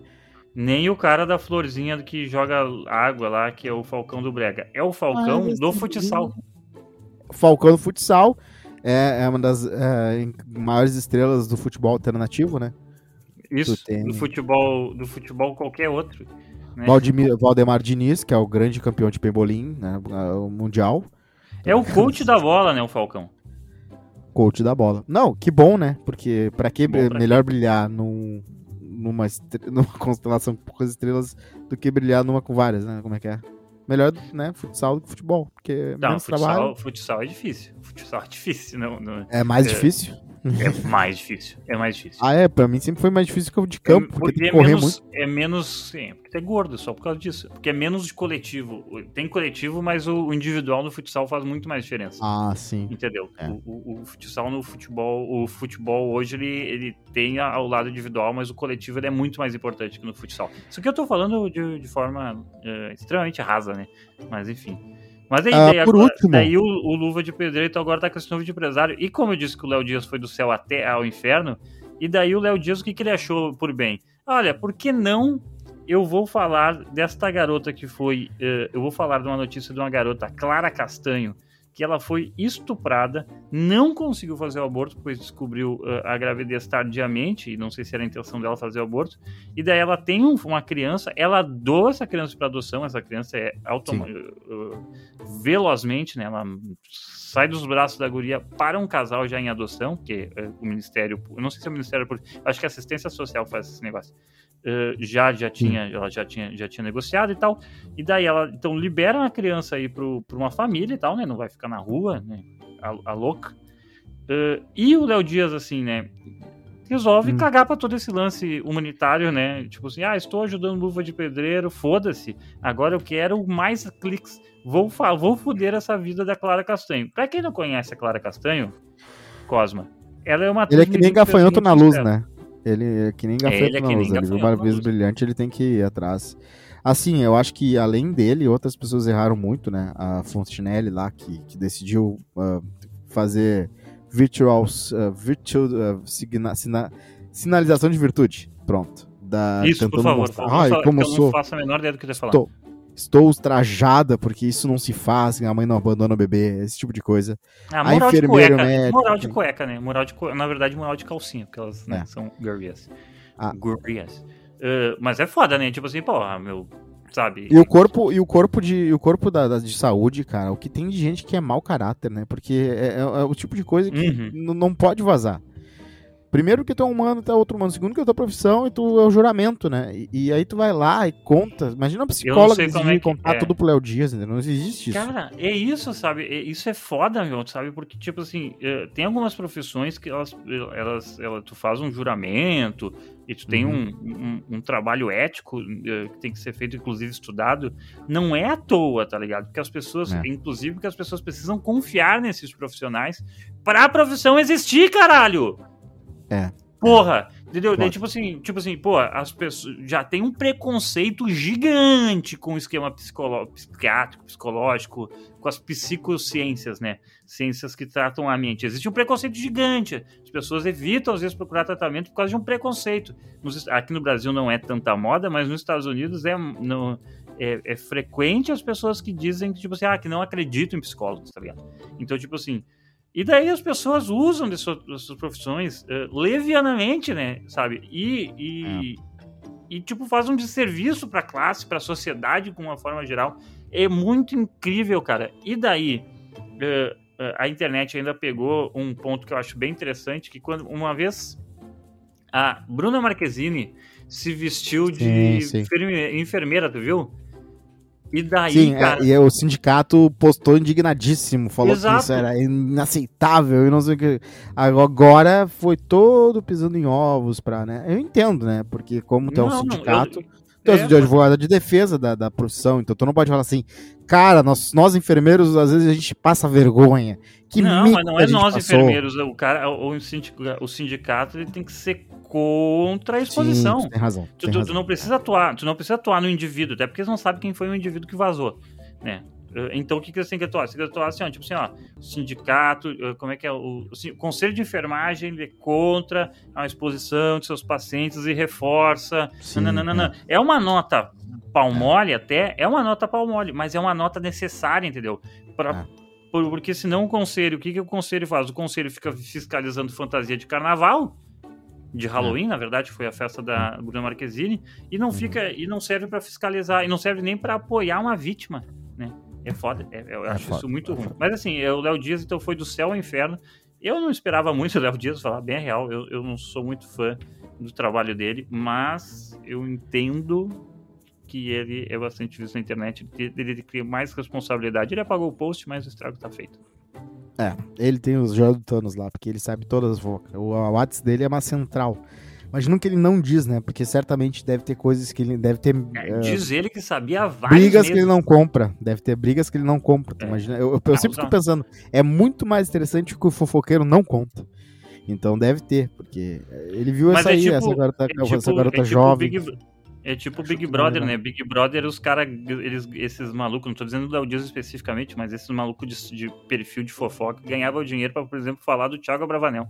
Nem o cara da florzinha que joga água lá, que é o Falcão do Brega. É o Falcão Ah, do futsal. O Falcão do futsal é, é uma das é, maiores estrelas do futebol alternativo, né? Isso, tem- do futebol, do futebol qualquer outro. né? Valdemir, Valdemar Diniz, que é o grande campeão de pembolim né, o mundial, É o coach da bola, né, o Falcão. coach da bola. Não, que bom, né? Porque pra que Bom pra melhor brilhar num, numa, estre- numa constelação com poucas estrelas do que brilhar numa com várias, né? Como é que é? Melhor, né, futsal do que futebol, porque Não, menos futsal, trabalho futsal é difícil. Futsal é difícil, não, não- é mais é. difícil. É mais difícil. É mais difícil. Ah, é, pra mim sempre foi mais difícil que o de campo, porque, tem é que correr menos, muito. é menos, sim, porque é gordo só por causa disso. Porque é menos de coletivo. Tem coletivo, mas o o individual no futsal faz muito mais diferença. Ah, sim. Entendeu? É. O, o- o futsal no futebol, o futebol hoje ele, ele tem a- ao lado individual, mas o coletivo ele é muito mais importante que no futsal. Isso aqui eu tô falando de, de forma eh, extremamente rasa, né? Mas enfim. Mas aí, Ah, daí, por agora- último. daí o, o Luva de Pedreiro então agora tá com esse novo de empresário. E como eu disse que o Léo Dias foi do céu até ao inferno, e daí o Léo Dias, o que, que ele achou por bem? Olha, por que não eu vou falar desta garota que foi. eh, eu vou falar de uma notícia de uma garota, Clara Castanho, que ela foi estuprada, não conseguiu fazer o aborto, pois descobriu eh, a gravidez tardiamente, e não sei se era a intenção dela fazer o aborto, e daí ela tem um- uma criança, ela doa essa criança para adoção, essa criança é eh, eh, velozmente, né, ela sai dos braços da guria para um casal já em adoção, que eh, o Ministério, eu não sei se é o Ministério Público, acho que a assistência social faz esse negócio. Eh, já já tinha ela já tinha já tinha negociado e tal. E daí ela então liberam a criança aí para uma família e tal né? Não vai ficar na rua né? A, a louca. Eh, e o Léo Dias assim né? Resolve Hum. cagar para todo esse lance humanitário né? Tipo assim ah estou ajudando luva de pedreiro foda-se. Agora eu quero mais cliques. Vou vou foder essa vida da Clara Castanho. Para quem não conhece a Clara Castanho Cosma ela é uma Ele é que nem gafanhoto na luz, né? Ele é que nem gafanhoto ele é na que nem luz. Ele viu gafanhoto uma vez brilhante, ele tem que ir atrás. Assim, eu acho que além dele, outras pessoas erraram muito, né? A Fontenelle lá, que, que decidiu ah, fazer virtual, ah, virtual ah, signa- sina- sinalização de virtude. Pronto. Da, Isso, por favor. mostrar, Não Ai, como eu eu sou. não faço a menor ideia do que você tá falando. Estou, estou ultrajada porque isso não se faz, a mãe não abandona o bebê, esse tipo de coisa. Ah, A de enfermeira cueca. médica. Moral de cueca, né? Moral de cu- Na verdade, moral de calcinha, porque elas né, É. são gurias. Ah. Gurias. Uh, mas é foda, né? Tipo assim, pô, ah, meu. Sabe? E o corpo, e o corpo de, e o corpo da, da- de saúde, cara, o que tem de gente que é mau caráter, né? Porque é, é- é o tipo de coisa que Uhum. não pode vazar. Primeiro que tu é humano, tu é outro humano. Segundo que é a tua profissão e tu é o juramento, né? E, e aí tu vai lá e conta. Imagina uma psicóloga decidir é contar é. tudo pro Léo Dias, entendeu? Não existe isso. Cara, é isso, sabe? Isso é foda, meu, sabe? Porque, tipo assim, é, tem algumas profissões que elas, elas, elas tu faz um juramento e tu tem uhum. um, um, um, trabalho ético é, que tem que ser feito, inclusive estudado. Não é à toa, tá ligado? Porque as pessoas, é. inclusive, porque as pessoas precisam confiar nesses profissionais pra profissão existir, caralho! É. Porra! Entendeu? Daí, tipo assim, tipo assim, pô, as pessoas já tem um preconceito gigante com o esquema psiquiátrico, psicológico, com as psicociências, né? Ciências que tratam a mente. Existe um preconceito gigante. As pessoas evitam, às vezes, procurar tratamento por causa de um preconceito. Nos, aqui no Brasil não é tanta moda, mas nos Estados Unidos é, no, é, é frequente as pessoas que dizem que, tipo assim, ah, que não acreditam em psicólogos, tá ligado? Então, tipo assim, e daí as pessoas usam dessas, dessas profissões uh, levianamente, né? Sabe? E, e, é. e tipo, faz um desserviço para a classe, para a sociedade, com uma forma geral. É muito incrível, cara. E daí, uh, uh, a internet ainda pegou um ponto que eu acho bem interessante, que quando uma vez a Bruna Marquezine se vestiu de sim, sim. enfermeira, tu viu? E daí, Sim, é, cara... é, e o sindicato postou indignadíssimo, falou Exato. que isso era inaceitável e não sei o que. Agora foi todo pisando em ovos pra, né? Eu entendo, né? Porque como tem um sindicato, não, eu... tu é, de advogado de defesa da, da profissão, então tu não pode falar assim, cara, nós, nós enfermeiros, às vezes a gente passa vergonha. Que não, mas não é nós passou. enfermeiros, o cara, o sindicato, o sindicato ele tem que ser contra a exposição. Sim, tem razão. Tu, tem tu, razão. tu, não precisa atuar, tu não precisa atuar no indivíduo, até porque eles não sabem quem foi o indivíduo que vazou, né? Então, o que, que você tem que atuar? Você tem que atuar assim, ó, tipo assim, ó, sindicato, como é que é? O, o, conselho de enfermagem ele é contra a exposição de seus pacientes e reforça. Sim, é. é uma nota palmole até, é uma nota palmole, mas é uma nota necessária, entendeu? Pra, é. Porque senão o conselho, o que, que o conselho faz? O conselho fica fiscalizando fantasia de carnaval, de Halloween, é. na verdade, foi a festa da Bruna Marquezine, e não uhum. fica e não serve para fiscalizar, e não serve nem para apoiar uma vítima, né? É foda, é, eu é acho foda, isso muito é ruim. Mas assim, o Léo Dias então foi do céu ao inferno. Eu não esperava muito o Léo Dias falar bem real, eu, eu não sou muito fã do trabalho dele, mas eu entendo que ele é bastante visto na internet, ele, ele cria mais responsabilidade. Ele apagou o post, mas o estrago tá feito. É, ele tem os jogos do Thanos lá, porque ele sabe todas as vocas. O WhatsApp dele é uma central. Mas nunca ele não diz, né? Porque certamente deve ter coisas que ele deve ter. É, uh, diz ele que sabia várias. Brigas que ele não compra. Deve ter brigas que ele não compra. É. Imagina, eu, eu, eu sempre fico pensando, é muito mais interessante que o fofoqueiro não conta. Então deve ter, porque ele viu Mas essa é aí, tipo, essa garota, é tipo, essa garota é tipo jovem. Big, é tipo o Big Brother, né? Big Brother, os caras, eles, esses malucos, não tô dizendo do Léo especificamente, mas esses malucos de, de, perfil de fofoca ganhavam dinheiro para, por exemplo, falar do Thiago Bravanel.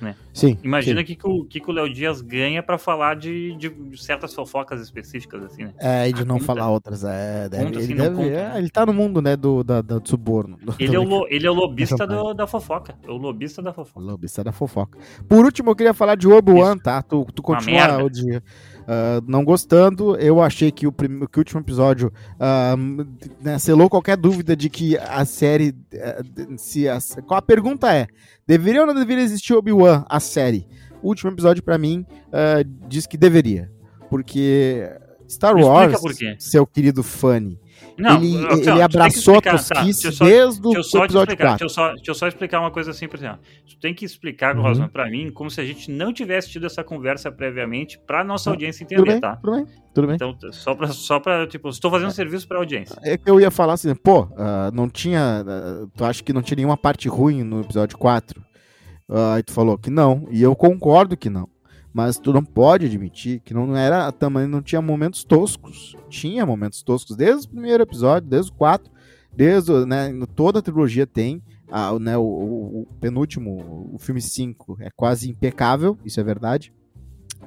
Né? Sim. Imagina o que, que, o, que, que o Léo Dias ganha para falar de, de, certas fofocas específicas, assim, né? É, e de não conta. falar outras. É, deve, conta, assim, ele, deve, é, ele tá no mundo, né, do, da, do suborno. Ele, é o, ele é o lobista do, da fofoca. É o lobista da fofoca. Lobista da fofoca. Por último, eu queria falar de Obi-Wan, tá? Tu, tu continua o dia. Uh, não gostando, eu achei que o, prim... que o último episódio uh, né, selou qualquer dúvida de que a série. Uh, se a... Qual a pergunta é: deveria ou não deveria existir Obi-Wan, a série? O último episódio, para mim, diz que deveria. Porque Star Wars, seu querido Fanny, não, ele, assim, ele abraçou a tosquice tá, só, desde o episódio explicar, 4. Deixa eu, só, deixa eu só explicar uma coisa assim, por exemplo. Tu tem que explicar, uhum. Rosman, pra mim, como se a gente não tivesse tido essa conversa previamente pra nossa audiência entender, tudo bem, tá? Tudo bem, tudo bem. Então, só pra, só pra tipo, estou fazendo é. serviço pra audiência. É que eu ia falar assim, pô, uh, não tinha, uh, tu acha que não tinha nenhuma parte ruim no episódio 4? Uh, aí tu falou que não, e eu concordo que não mas tu não pode admitir que não era também não tinha momentos toscos. Tinha momentos toscos desde o primeiro episódio, desde o 4, desde né, toda a trilogia tem. A, né, o, o, o, penúltimo, o filme 5, é quase impecável, isso é verdade.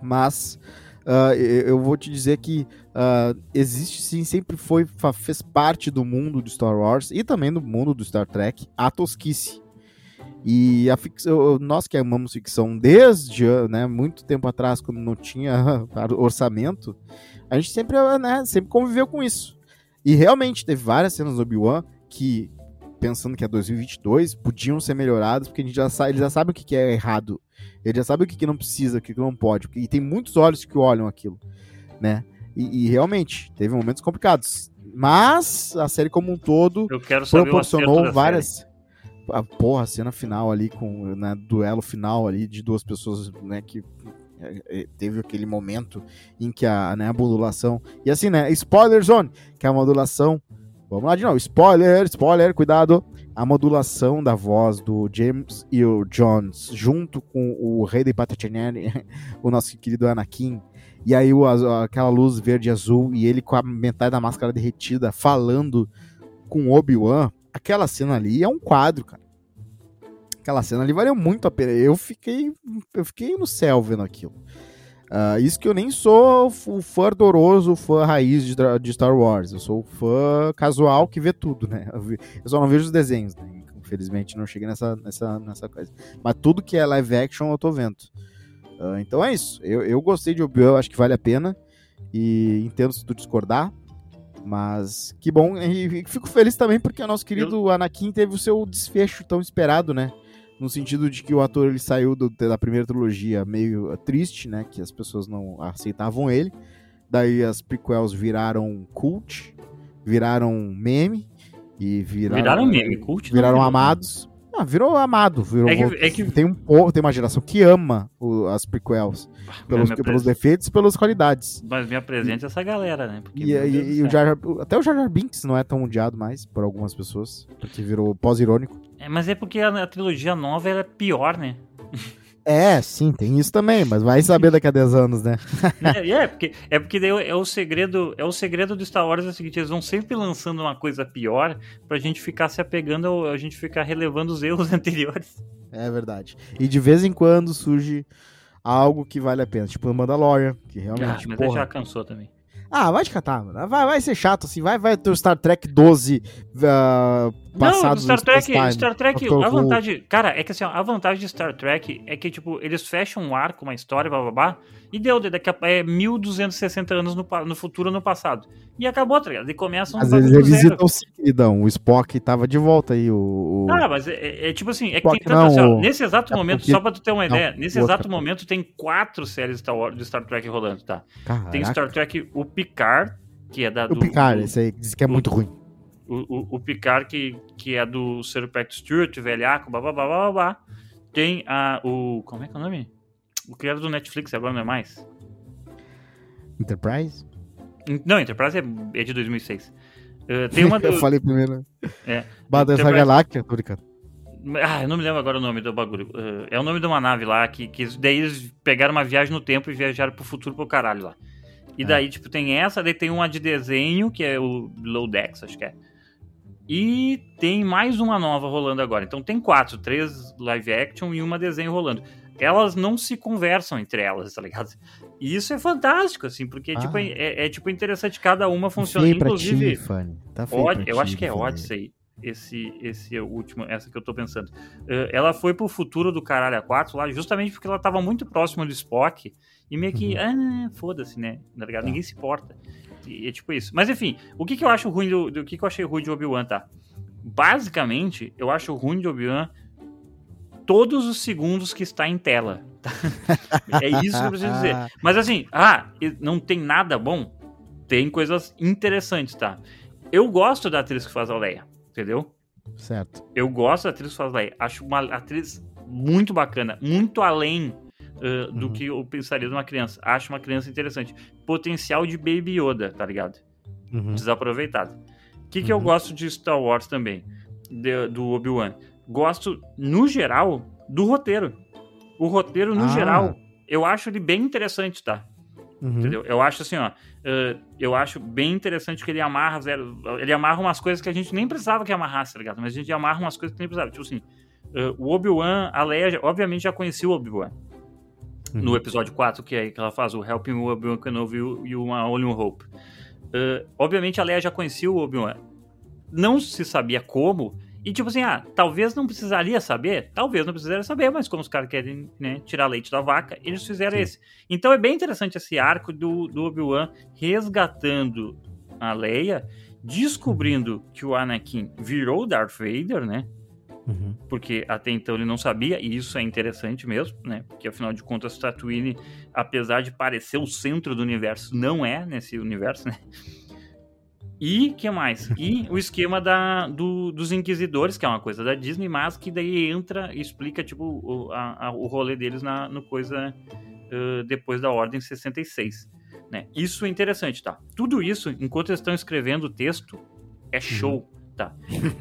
Mas uh, eu vou te dizer que uh, existe sim, sempre foi, fez parte do mundo do Star Wars e também do mundo do Star Trek a tosquice. E a ficção, nós que amamos ficção desde né, muito tempo atrás, quando não tinha orçamento, a gente sempre, né, sempre conviveu com isso. E realmente teve várias cenas do Obi-Wan que pensando que é 2022, podiam ser melhorados, porque a gente já sabe, eles já sabem o que, é errado. Eles já sabem o que, não precisa, o que, não pode. E tem muitos olhos que olham aquilo, né? E, e realmente, teve momentos complicados. Mas a série como um todo proporcionou várias. A porra, a cena final ali com né, duelo final ali de duas pessoas, né, que é, é, teve aquele momento em que a, né, a modulação. E assim, né? Spoiler zone, que é a modulação. Vamos lá de novo. Spoiler, spoiler, cuidado. A modulação da voz do James Earl Jones, junto com o rei de Patatinelli, o nosso querido Anakin, e aí o, aquela luz verde e azul e ele com a metade da máscara derretida falando com Obi-Wan, aquela cena ali é um quadro, cara. Aquela cena ali valeu muito a pena. Eu fiquei, eu fiquei no céu vendo aquilo. Uh, isso que eu nem sou o fã ardoroso, fã raiz de, de, Star Wars. Eu sou o fã casual que vê tudo, né? Eu, vi, eu só não vejo os desenhos, né? Infelizmente não cheguei nessa, nessa, nessa coisa. Mas tudo que é live action eu tô vendo. Uh, então é isso. Eu, eu gostei de Obi-Wan, acho que vale a pena. E entendo se tu discordar. Mas que bom. E fico feliz também porque o nosso querido eu... Anakin teve o seu desfecho tão esperado, né? No sentido de que o ator ele saiu do, da primeira trilogia meio triste, né? Que as pessoas não aceitavam ele. Daí as prequels viraram cult, viraram meme. E viraram, viraram meme, cult. Viraram amados. Ah, virou amado. Virou, é que, é que... Tem, um, tem uma geração que ama o, as prequels. Pelos, pelos defeitos e pelas qualidades. Mas me apresenta essa galera, né? Porque, e, e, e o Jar, até o Jar Jar Binks não é tão odiado mais por algumas pessoas. Porque virou pós-irônico. É, mas é porque a, a trilogia nova é pior, né? É, sim, tem isso também, mas vai saber daqui a 10 anos, né? é, é, porque, é porque daí é o segredo, é o segredo do Star Wars é o seguinte, eles vão sempre lançando uma coisa pior pra gente ficar se apegando, a gente ficar relevando os erros anteriores. É verdade. E de vez em quando surge algo que vale a pena, tipo o Mandalorian, que realmente, ah, mas porra, já cansou também. Ah, vai te catar, mano. Vai, vai ser chato, assim. Vai, vai ter o Star Trek 12 uh, passado Não, Star Trek, Time, Star Trek, a vantagem... Cara, é que assim, a vantagem de Star Trek é que, tipo, eles fecham um arco, uma história, blá, blá, blá, e deu, daqui a é, 1260 anos no, no futuro no passado. E acabou, tá ligado? E começa um Às vezes eles visitam o queridão. O Spock tava de volta aí, o... Ah, mas é, é, é tipo assim, é que tem tanto, assim, ó, nesse exato é momento, porque... só pra tu ter uma ideia, não, nesse exato momento tem quatro séries Star Wars, de Star Trek rolando, tá? Caraca. Tem Star Trek, o Picard, que é da... O do, Picard, do, esse aí, diz que é muito ruim. O, o, o, Picard, que, que é do Sir Patrick Stewart, velhaco, blá, blá, blá, blá, blá. Tem a, o... como é que é o nome? O criado do Netflix, agora não é mais. Enterprise? Não, Enterprise é, é de 2006. Uh, tem uma do... eu falei primeiro. É. Battlestar Galáctica, tô brincando. Ah, eu não me lembro agora o nome do bagulho. Uh, é o nome de uma nave lá, que, que daí eles pegaram uma viagem no tempo e viajaram pro futuro pro caralho lá. E é. daí, tipo, tem essa, daí tem uma de desenho, que é o Low Decks, acho que é. E tem mais uma nova rolando agora. Então tem quatro, três live action e uma desenho rolando elas não se conversam entre elas, tá ligado? E isso é fantástico, assim, porque tipo, ah. tipo, é, é, tipo interessante, cada uma funciona. Inclusive, ti. Tá Odd, eu acho que é Odyssey. Esse, esse último, essa que eu tô pensando. Uh, ela foi pro futuro do caralho a 4 lá, justamente porque ela tava muito próxima do Spock. E meio que, uhum. ah, foda-se, né? Tá ligado? Tá. Ninguém se importa. E é tipo isso. Mas enfim, o que, que eu acho ruim do. do o que, que eu achei ruim de Obi-Wan, tá? Basicamente, eu acho ruim de Obi-Wan todos os segundos que está em tela. é isso que eu preciso dizer. Mas assim, ah, não tem nada bom? Tem coisas interessantes, tá? Eu gosto da atriz que faz a Leia, entendeu? Certo. Eu gosto da atriz que faz a Leia. Acho uma atriz muito bacana, muito além uh, do uhum. que eu pensaria de uma criança. Acho uma criança interessante. Potencial de Baby Yoda, tá ligado? Uhum. Desaproveitado. O que, que uhum. eu gosto de Star Wars também? De, do Obi-Wan gosto, no geral, do roteiro. O roteiro, no ah. geral, eu acho ele bem interessante, tá? Uhum. Entendeu? Eu acho assim, ó. Uh, eu acho bem interessante que ele amarra zero. Ele amarra umas coisas que a gente nem precisava que amarrasse, tá ligado? Mas a gente amarra umas coisas que nem precisava. Tipo assim, uh, o Obi-Wan, a Leia, obviamente já conhecia o Obi-Wan. Uhum. No episódio 4, que é que ela faz o Helping Obi-Wan Kenobi e o Only Hope. Uh, obviamente a Leia já conhecia o Obi-Wan. Não se sabia como, e tipo assim, ah, talvez não precisaria saber, talvez não precisaria saber, mas como os caras querem né, tirar leite da vaca, eles fizeram Sim. esse. Então é bem interessante esse arco do, do Obi-Wan resgatando a Leia descobrindo que o Anakin virou Darth Vader, né? Uhum. Porque até então ele não sabia, e isso é interessante mesmo, né? Porque afinal de contas, Tatooine, apesar de parecer o centro do universo, não é nesse universo, né? E que mais? E o esquema da, do, dos inquisidores, que é uma coisa da Disney, mas que daí entra e explica tipo, o, a, a, o rolê deles na, no coisa uh, depois da Ordem 66. Né? Isso é interessante, tá? Tudo isso, enquanto eles estão escrevendo o texto, é Uhum. show, tá?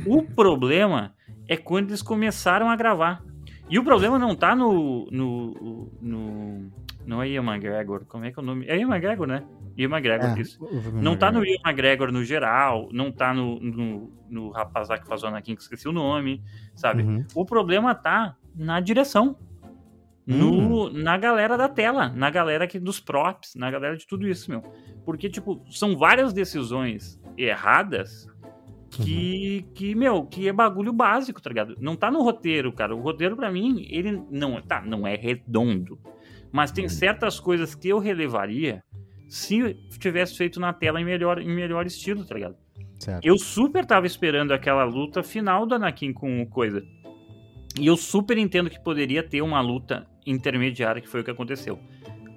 O problema é quando eles começaram a gravar. E o problema não tá no. no. no. Não é Ian McGregor. Como é que é o nome? É Ian McGregor, né? Ian McGregor, É, isso. Não tá no Ian McGregor no geral, não tá no, no, no rapaz lá que faz o Anakin, que esqueci o nome, sabe? Uhum. O problema tá na direção. No, Na galera da tela, na galera aqui dos props, na galera de tudo isso, meu. Porque, tipo, são várias decisões erradas que, que, meu, que é bagulho básico, tá ligado? Não tá no roteiro, cara. O roteiro, pra mim, ele não, tá, não é redondo. Mas tem Hum. certas coisas que eu relevaria se tivesse feito na tela em melhor, em melhor estilo, tá ligado? Certo. Eu super tava esperando aquela luta final do Anakin com o coisa. E eu super entendo que poderia ter uma luta intermediária, que foi o que aconteceu.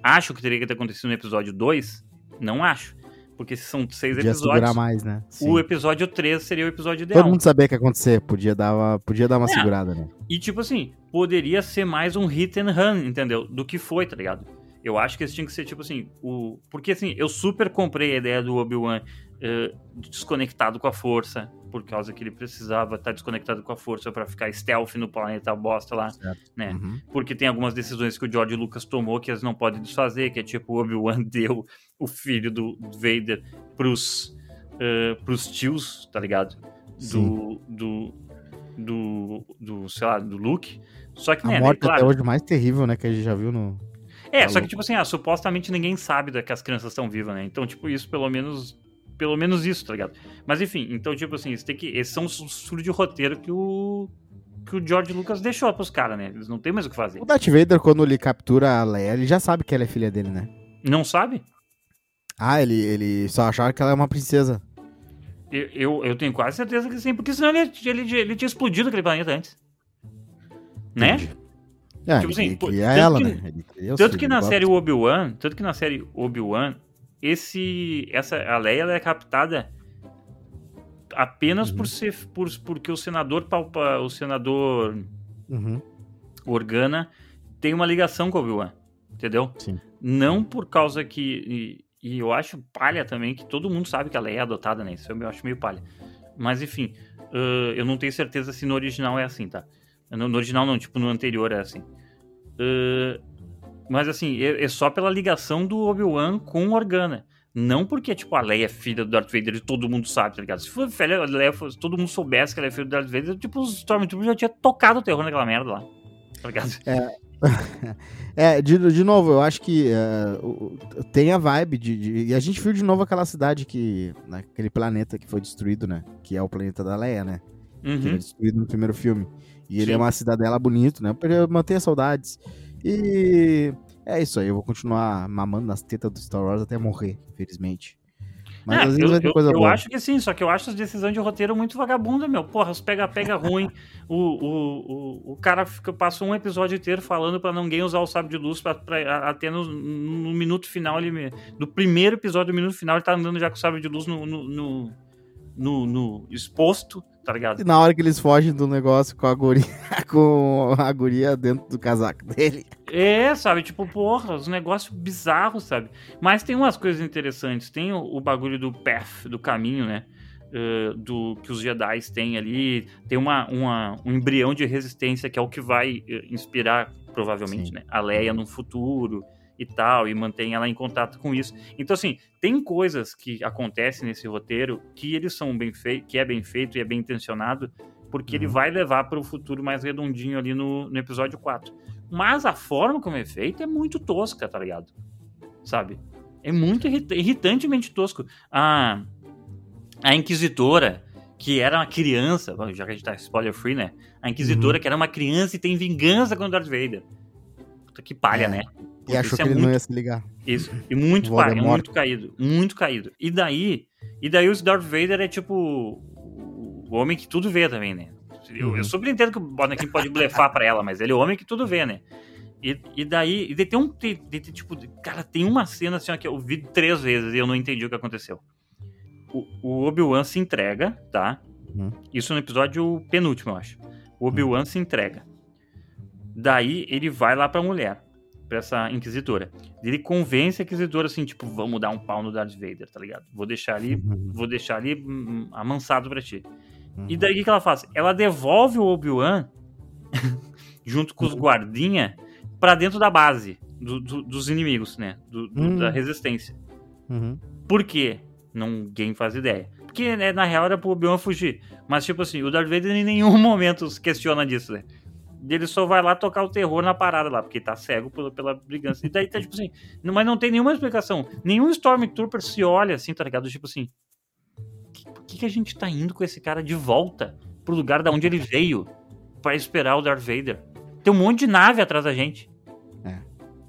Acho que teria que ter acontecido no episódio 2? Não acho. Porque se são seis Podia segurar episódios, mais, né? Sim. o episódio 3 seria o episódio ideal. Todo mundo sabia o que ia acontecer. Podia dar uma, podia dar uma É. segurada, né? E tipo assim, poderia ser mais um hit and run, entendeu? Do que foi, tá ligado? Eu acho que esse tinha que ser tipo assim, o. Porque assim, eu super comprei a ideia do Obi-Wan eh, desconectado com a força, por causa que ele precisava estar desconectado com a força pra ficar stealth no planeta bosta lá, Certo. né? Uhum. Porque tem algumas decisões que o George Lucas tomou que eles não podem desfazer, que é tipo o Obi-Wan deu o filho do Vader pros, eh, pros tios, tá ligado? Do, do, do, do, sei lá, do Luke. Só que, A né, morte claro, até hoje mais terrível, né? Que a gente já viu no. É, Tá só que, tipo assim, ah, supostamente ninguém sabe da- que as crianças estão vivas, né? Então, tipo, isso pelo menos. Pelo menos isso, tá ligado? Mas enfim, então, tipo assim, isso tem que, esses são os furos de roteiro que o. que o George Lucas deixou pros caras, né? Eles não tem mais o que fazer. O Darth Vader, quando ele captura a Leia, ele já sabe que ela é filha dele, né? Não sabe? Ah, ele, ele só achava que ela é uma princesa. Eu, eu, eu tenho quase certeza que sim, porque senão ele, ele, ele tinha explodido aquele planeta antes. Né? É, Tipo ele assim, pô, queria tanto ela, que- né? Ele Tanto que na ele série. Obi-Wan, tanto que na série Obi-Wan, esse essa a Leia ela é captada apenas Uhum. por ser por, porque o senador Palpa, o senador Uhum. Organa tem uma ligação com o Obi-Wan, entendeu? Sim. Não por causa que e, e eu acho palha também que todo mundo sabe que a Leia é adotada, né? Isso eu acho meio palha. Mas enfim, ãh, eu não tenho certeza se no original é assim, tá? No, no original não, tipo no anterior é assim. Ãh, mas assim, é, é só pela ligação do Obi-Wan com Organa. Não porque, tipo, a Leia é filha do Darth Vader e todo mundo sabe, tá ligado? Se for filha da Leia, fosse- todo mundo soubesse que ela é filha do Darth Vader, tipo, os Stormtroopers já tinha tocado o terror naquela merda lá. Tá ligado? É, de, de novo, eu acho que é, o- tem a vibe de, de- E a gente viu de novo aquela cidade que. Naquele planeta que foi destruído, né? Que é o planeta da Leia, né? Que ele é Uhum. destruído no primeiro filme. E ele Sim. é uma cidadela bonito, né? Pra manter saudades. E é isso aí, eu vou continuar mamando nas tetas do Star Wars até morrer, infelizmente. Mas É, às vezes eu, vai ter eu- coisa eu boa. acho que sim, só que eu acho as decisões de roteiro muito vagabunda, meu. Porra, os pega-pega ruim. O, o, o, o cara fica, passa um episódio inteiro falando pra ninguém usar o sábio de luz pra, pra- até no, no minuto final ele No primeiro episódio, do minuto final, ele tá andando já com o sábio de luz no, no, no- no exposto, tá ligado? E na hora que eles fogem do negócio com a guria, com a guria dentro do casaco dele. É, sabe? Tipo, porra, os negócios bizarros, sabe? Mas tem umas coisas interessantes. Tem o, o bagulho do path, do caminho, né? Uh, do que os Jedi têm ali. Tem uma, uma- um embrião de resistência que é o que vai uh, inspirar, provavelmente, Sim. né? A Leia no futuro e tal, e mantém ela em contato com isso. Então, assim, tem coisas que acontecem nesse roteiro que eles são bem feitos, que é bem feito e é bem intencionado, porque ele Uhum. vai levar para o futuro mais redondinho ali no, no episódio 4. Mas a forma como é feita é muito tosca, tá ligado? Sabe? É muito irrita- irritantemente tosco. A, a Inquisitora, que era uma criança, já que a gente tá spoiler free, né? A Inquisitora, que era uma criança e tem vingança com o Darth Vader. Puta que palha, É. né? E achou isso que é ele muito não ia se ligar. Isso. E muito, pá, é muito caído. Muito caído. E daí, e daí o Darth Vader é tipo o homem que tudo vê também, né? Eu, uhum. eu super entendo que o Anakin pode blefar pra ela, mas ele é o homem que tudo vê, né? E, e daí, e tem um. Tem, tem, tipo, cara, tem uma cena assim ó, que eu vi três vezes e eu não entendi o que aconteceu. O, o Obi-Wan se entrega, tá? Uhum. Isso no episódio penúltimo, eu acho. O Obi-Wan uhum. se entrega. Daí ele vai lá pra mulher, pra essa inquisitora. Ele convence a inquisitora assim, tipo, vamos dar um pau no Darth Vader, tá ligado? Vou deixar ali, uhum. vou deixar ali hum, hum, amansado pra ti. Uhum. E daí o que, que ela faz? Ela devolve o Obi-Wan junto com os uhum. guardinha para dentro da base do, do, dos inimigos, né? Do, uhum. Da resistência. Uhum. Por quê? Ninguém faz ideia. Porque, né, na real, era pro Obi-Wan fugir. Mas, tipo assim, o Darth Vader em nenhum momento se questiona disso, né? Ele só vai lá tocar o terror na parada lá, porque tá cego pela, pela brigância. E daí tá, tipo assim, mas não tem nenhuma explicação. Nenhum Stormtrooper se olha assim, tá ligado? Tipo assim, por que, que a gente tá indo com esse cara de volta pro lugar da onde ele veio para esperar o Darth Vader? Tem um monte de nave atrás da gente. É.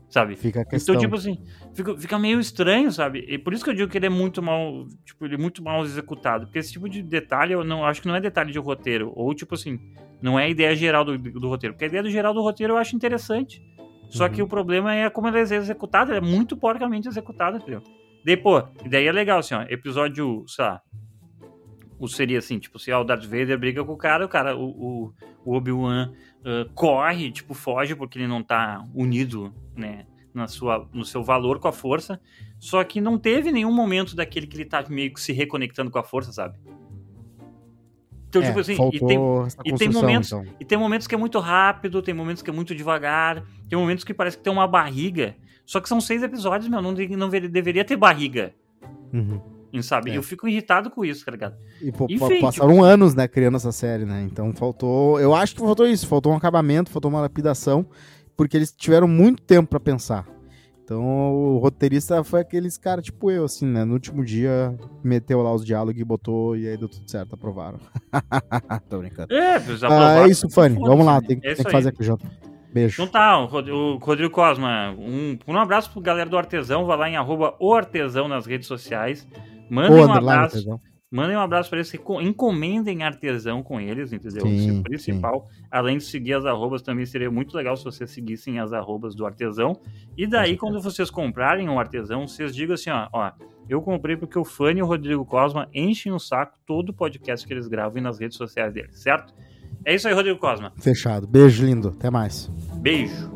Sabe? Fica a então, questão. Então, tipo assim, fica, fica meio estranho, sabe? E por isso que eu digo que ele é muito mal, tipo, ele é muito mal executado. Porque esse tipo de detalhe, eu não acho que não é detalhe de roteiro. Ou, tipo assim, não é a ideia geral do, do roteiro. Porque a ideia do geral do roteiro eu acho interessante. Só uhum. que o problema é como ela é executada, é muito porcamente executada, entendeu? Daí, pô, daí é legal, assim, ó, episódio, sei lá, o seria assim, tipo, se ó, o Darth Vader briga com o cara, o cara, o, o, o Obi-Wan uh, corre, tipo, foge porque ele não tá unido, né, na sua, no seu valor com a força. Só que não teve nenhum momento daquele que ele tá meio que se reconectando com a força, sabe? Então, é, tipo assim, e tem, e tem momentos, então. e tem momentos que é muito rápido, tem momentos que é muito devagar, tem momentos que parece que tem uma barriga. Só que são seis episódios, meu, não, não deveria ter barriga. Uhum sabe? É. Eu fico irritado com isso, tá ligado? E pô, Enfim, passaram tipo... anos, né, criando essa série, né? Então faltou. Eu acho que faltou isso, faltou um acabamento, faltou uma lapidação, porque eles tiveram muito tempo para pensar. Então o roteirista foi aqueles caras tipo eu, assim, né? No último dia meteu lá os diálogos e botou, e aí deu tudo certo, aprovaram. Tô brincando. É, ah, é isso, Fanny. Vamos lá, tem, é tem que fazer aqui junto. Beijo. Então tá, o Rodrigo Cosma, um, um abraço pro galera do Artesão, vai lá em arroba o Artesão nas redes sociais. Mandem um abraço. Mandem um abraço para eles, encomendem artesão com eles, entendeu? Sim, Isso é o principal. Sim. Além de seguir as arrobas, também seria muito legal se vocês seguissem as arrobas do artesão. E daí, quando vocês comprarem um artesão, vocês digam assim, ó, ó, eu comprei porque o Fanny e o Rodrigo Cosma enchem o saco todo o podcast que eles gravam nas redes sociais deles, certo? É isso aí, Rodrigo Cosma. Fechado. Beijo lindo. Até mais. Beijo.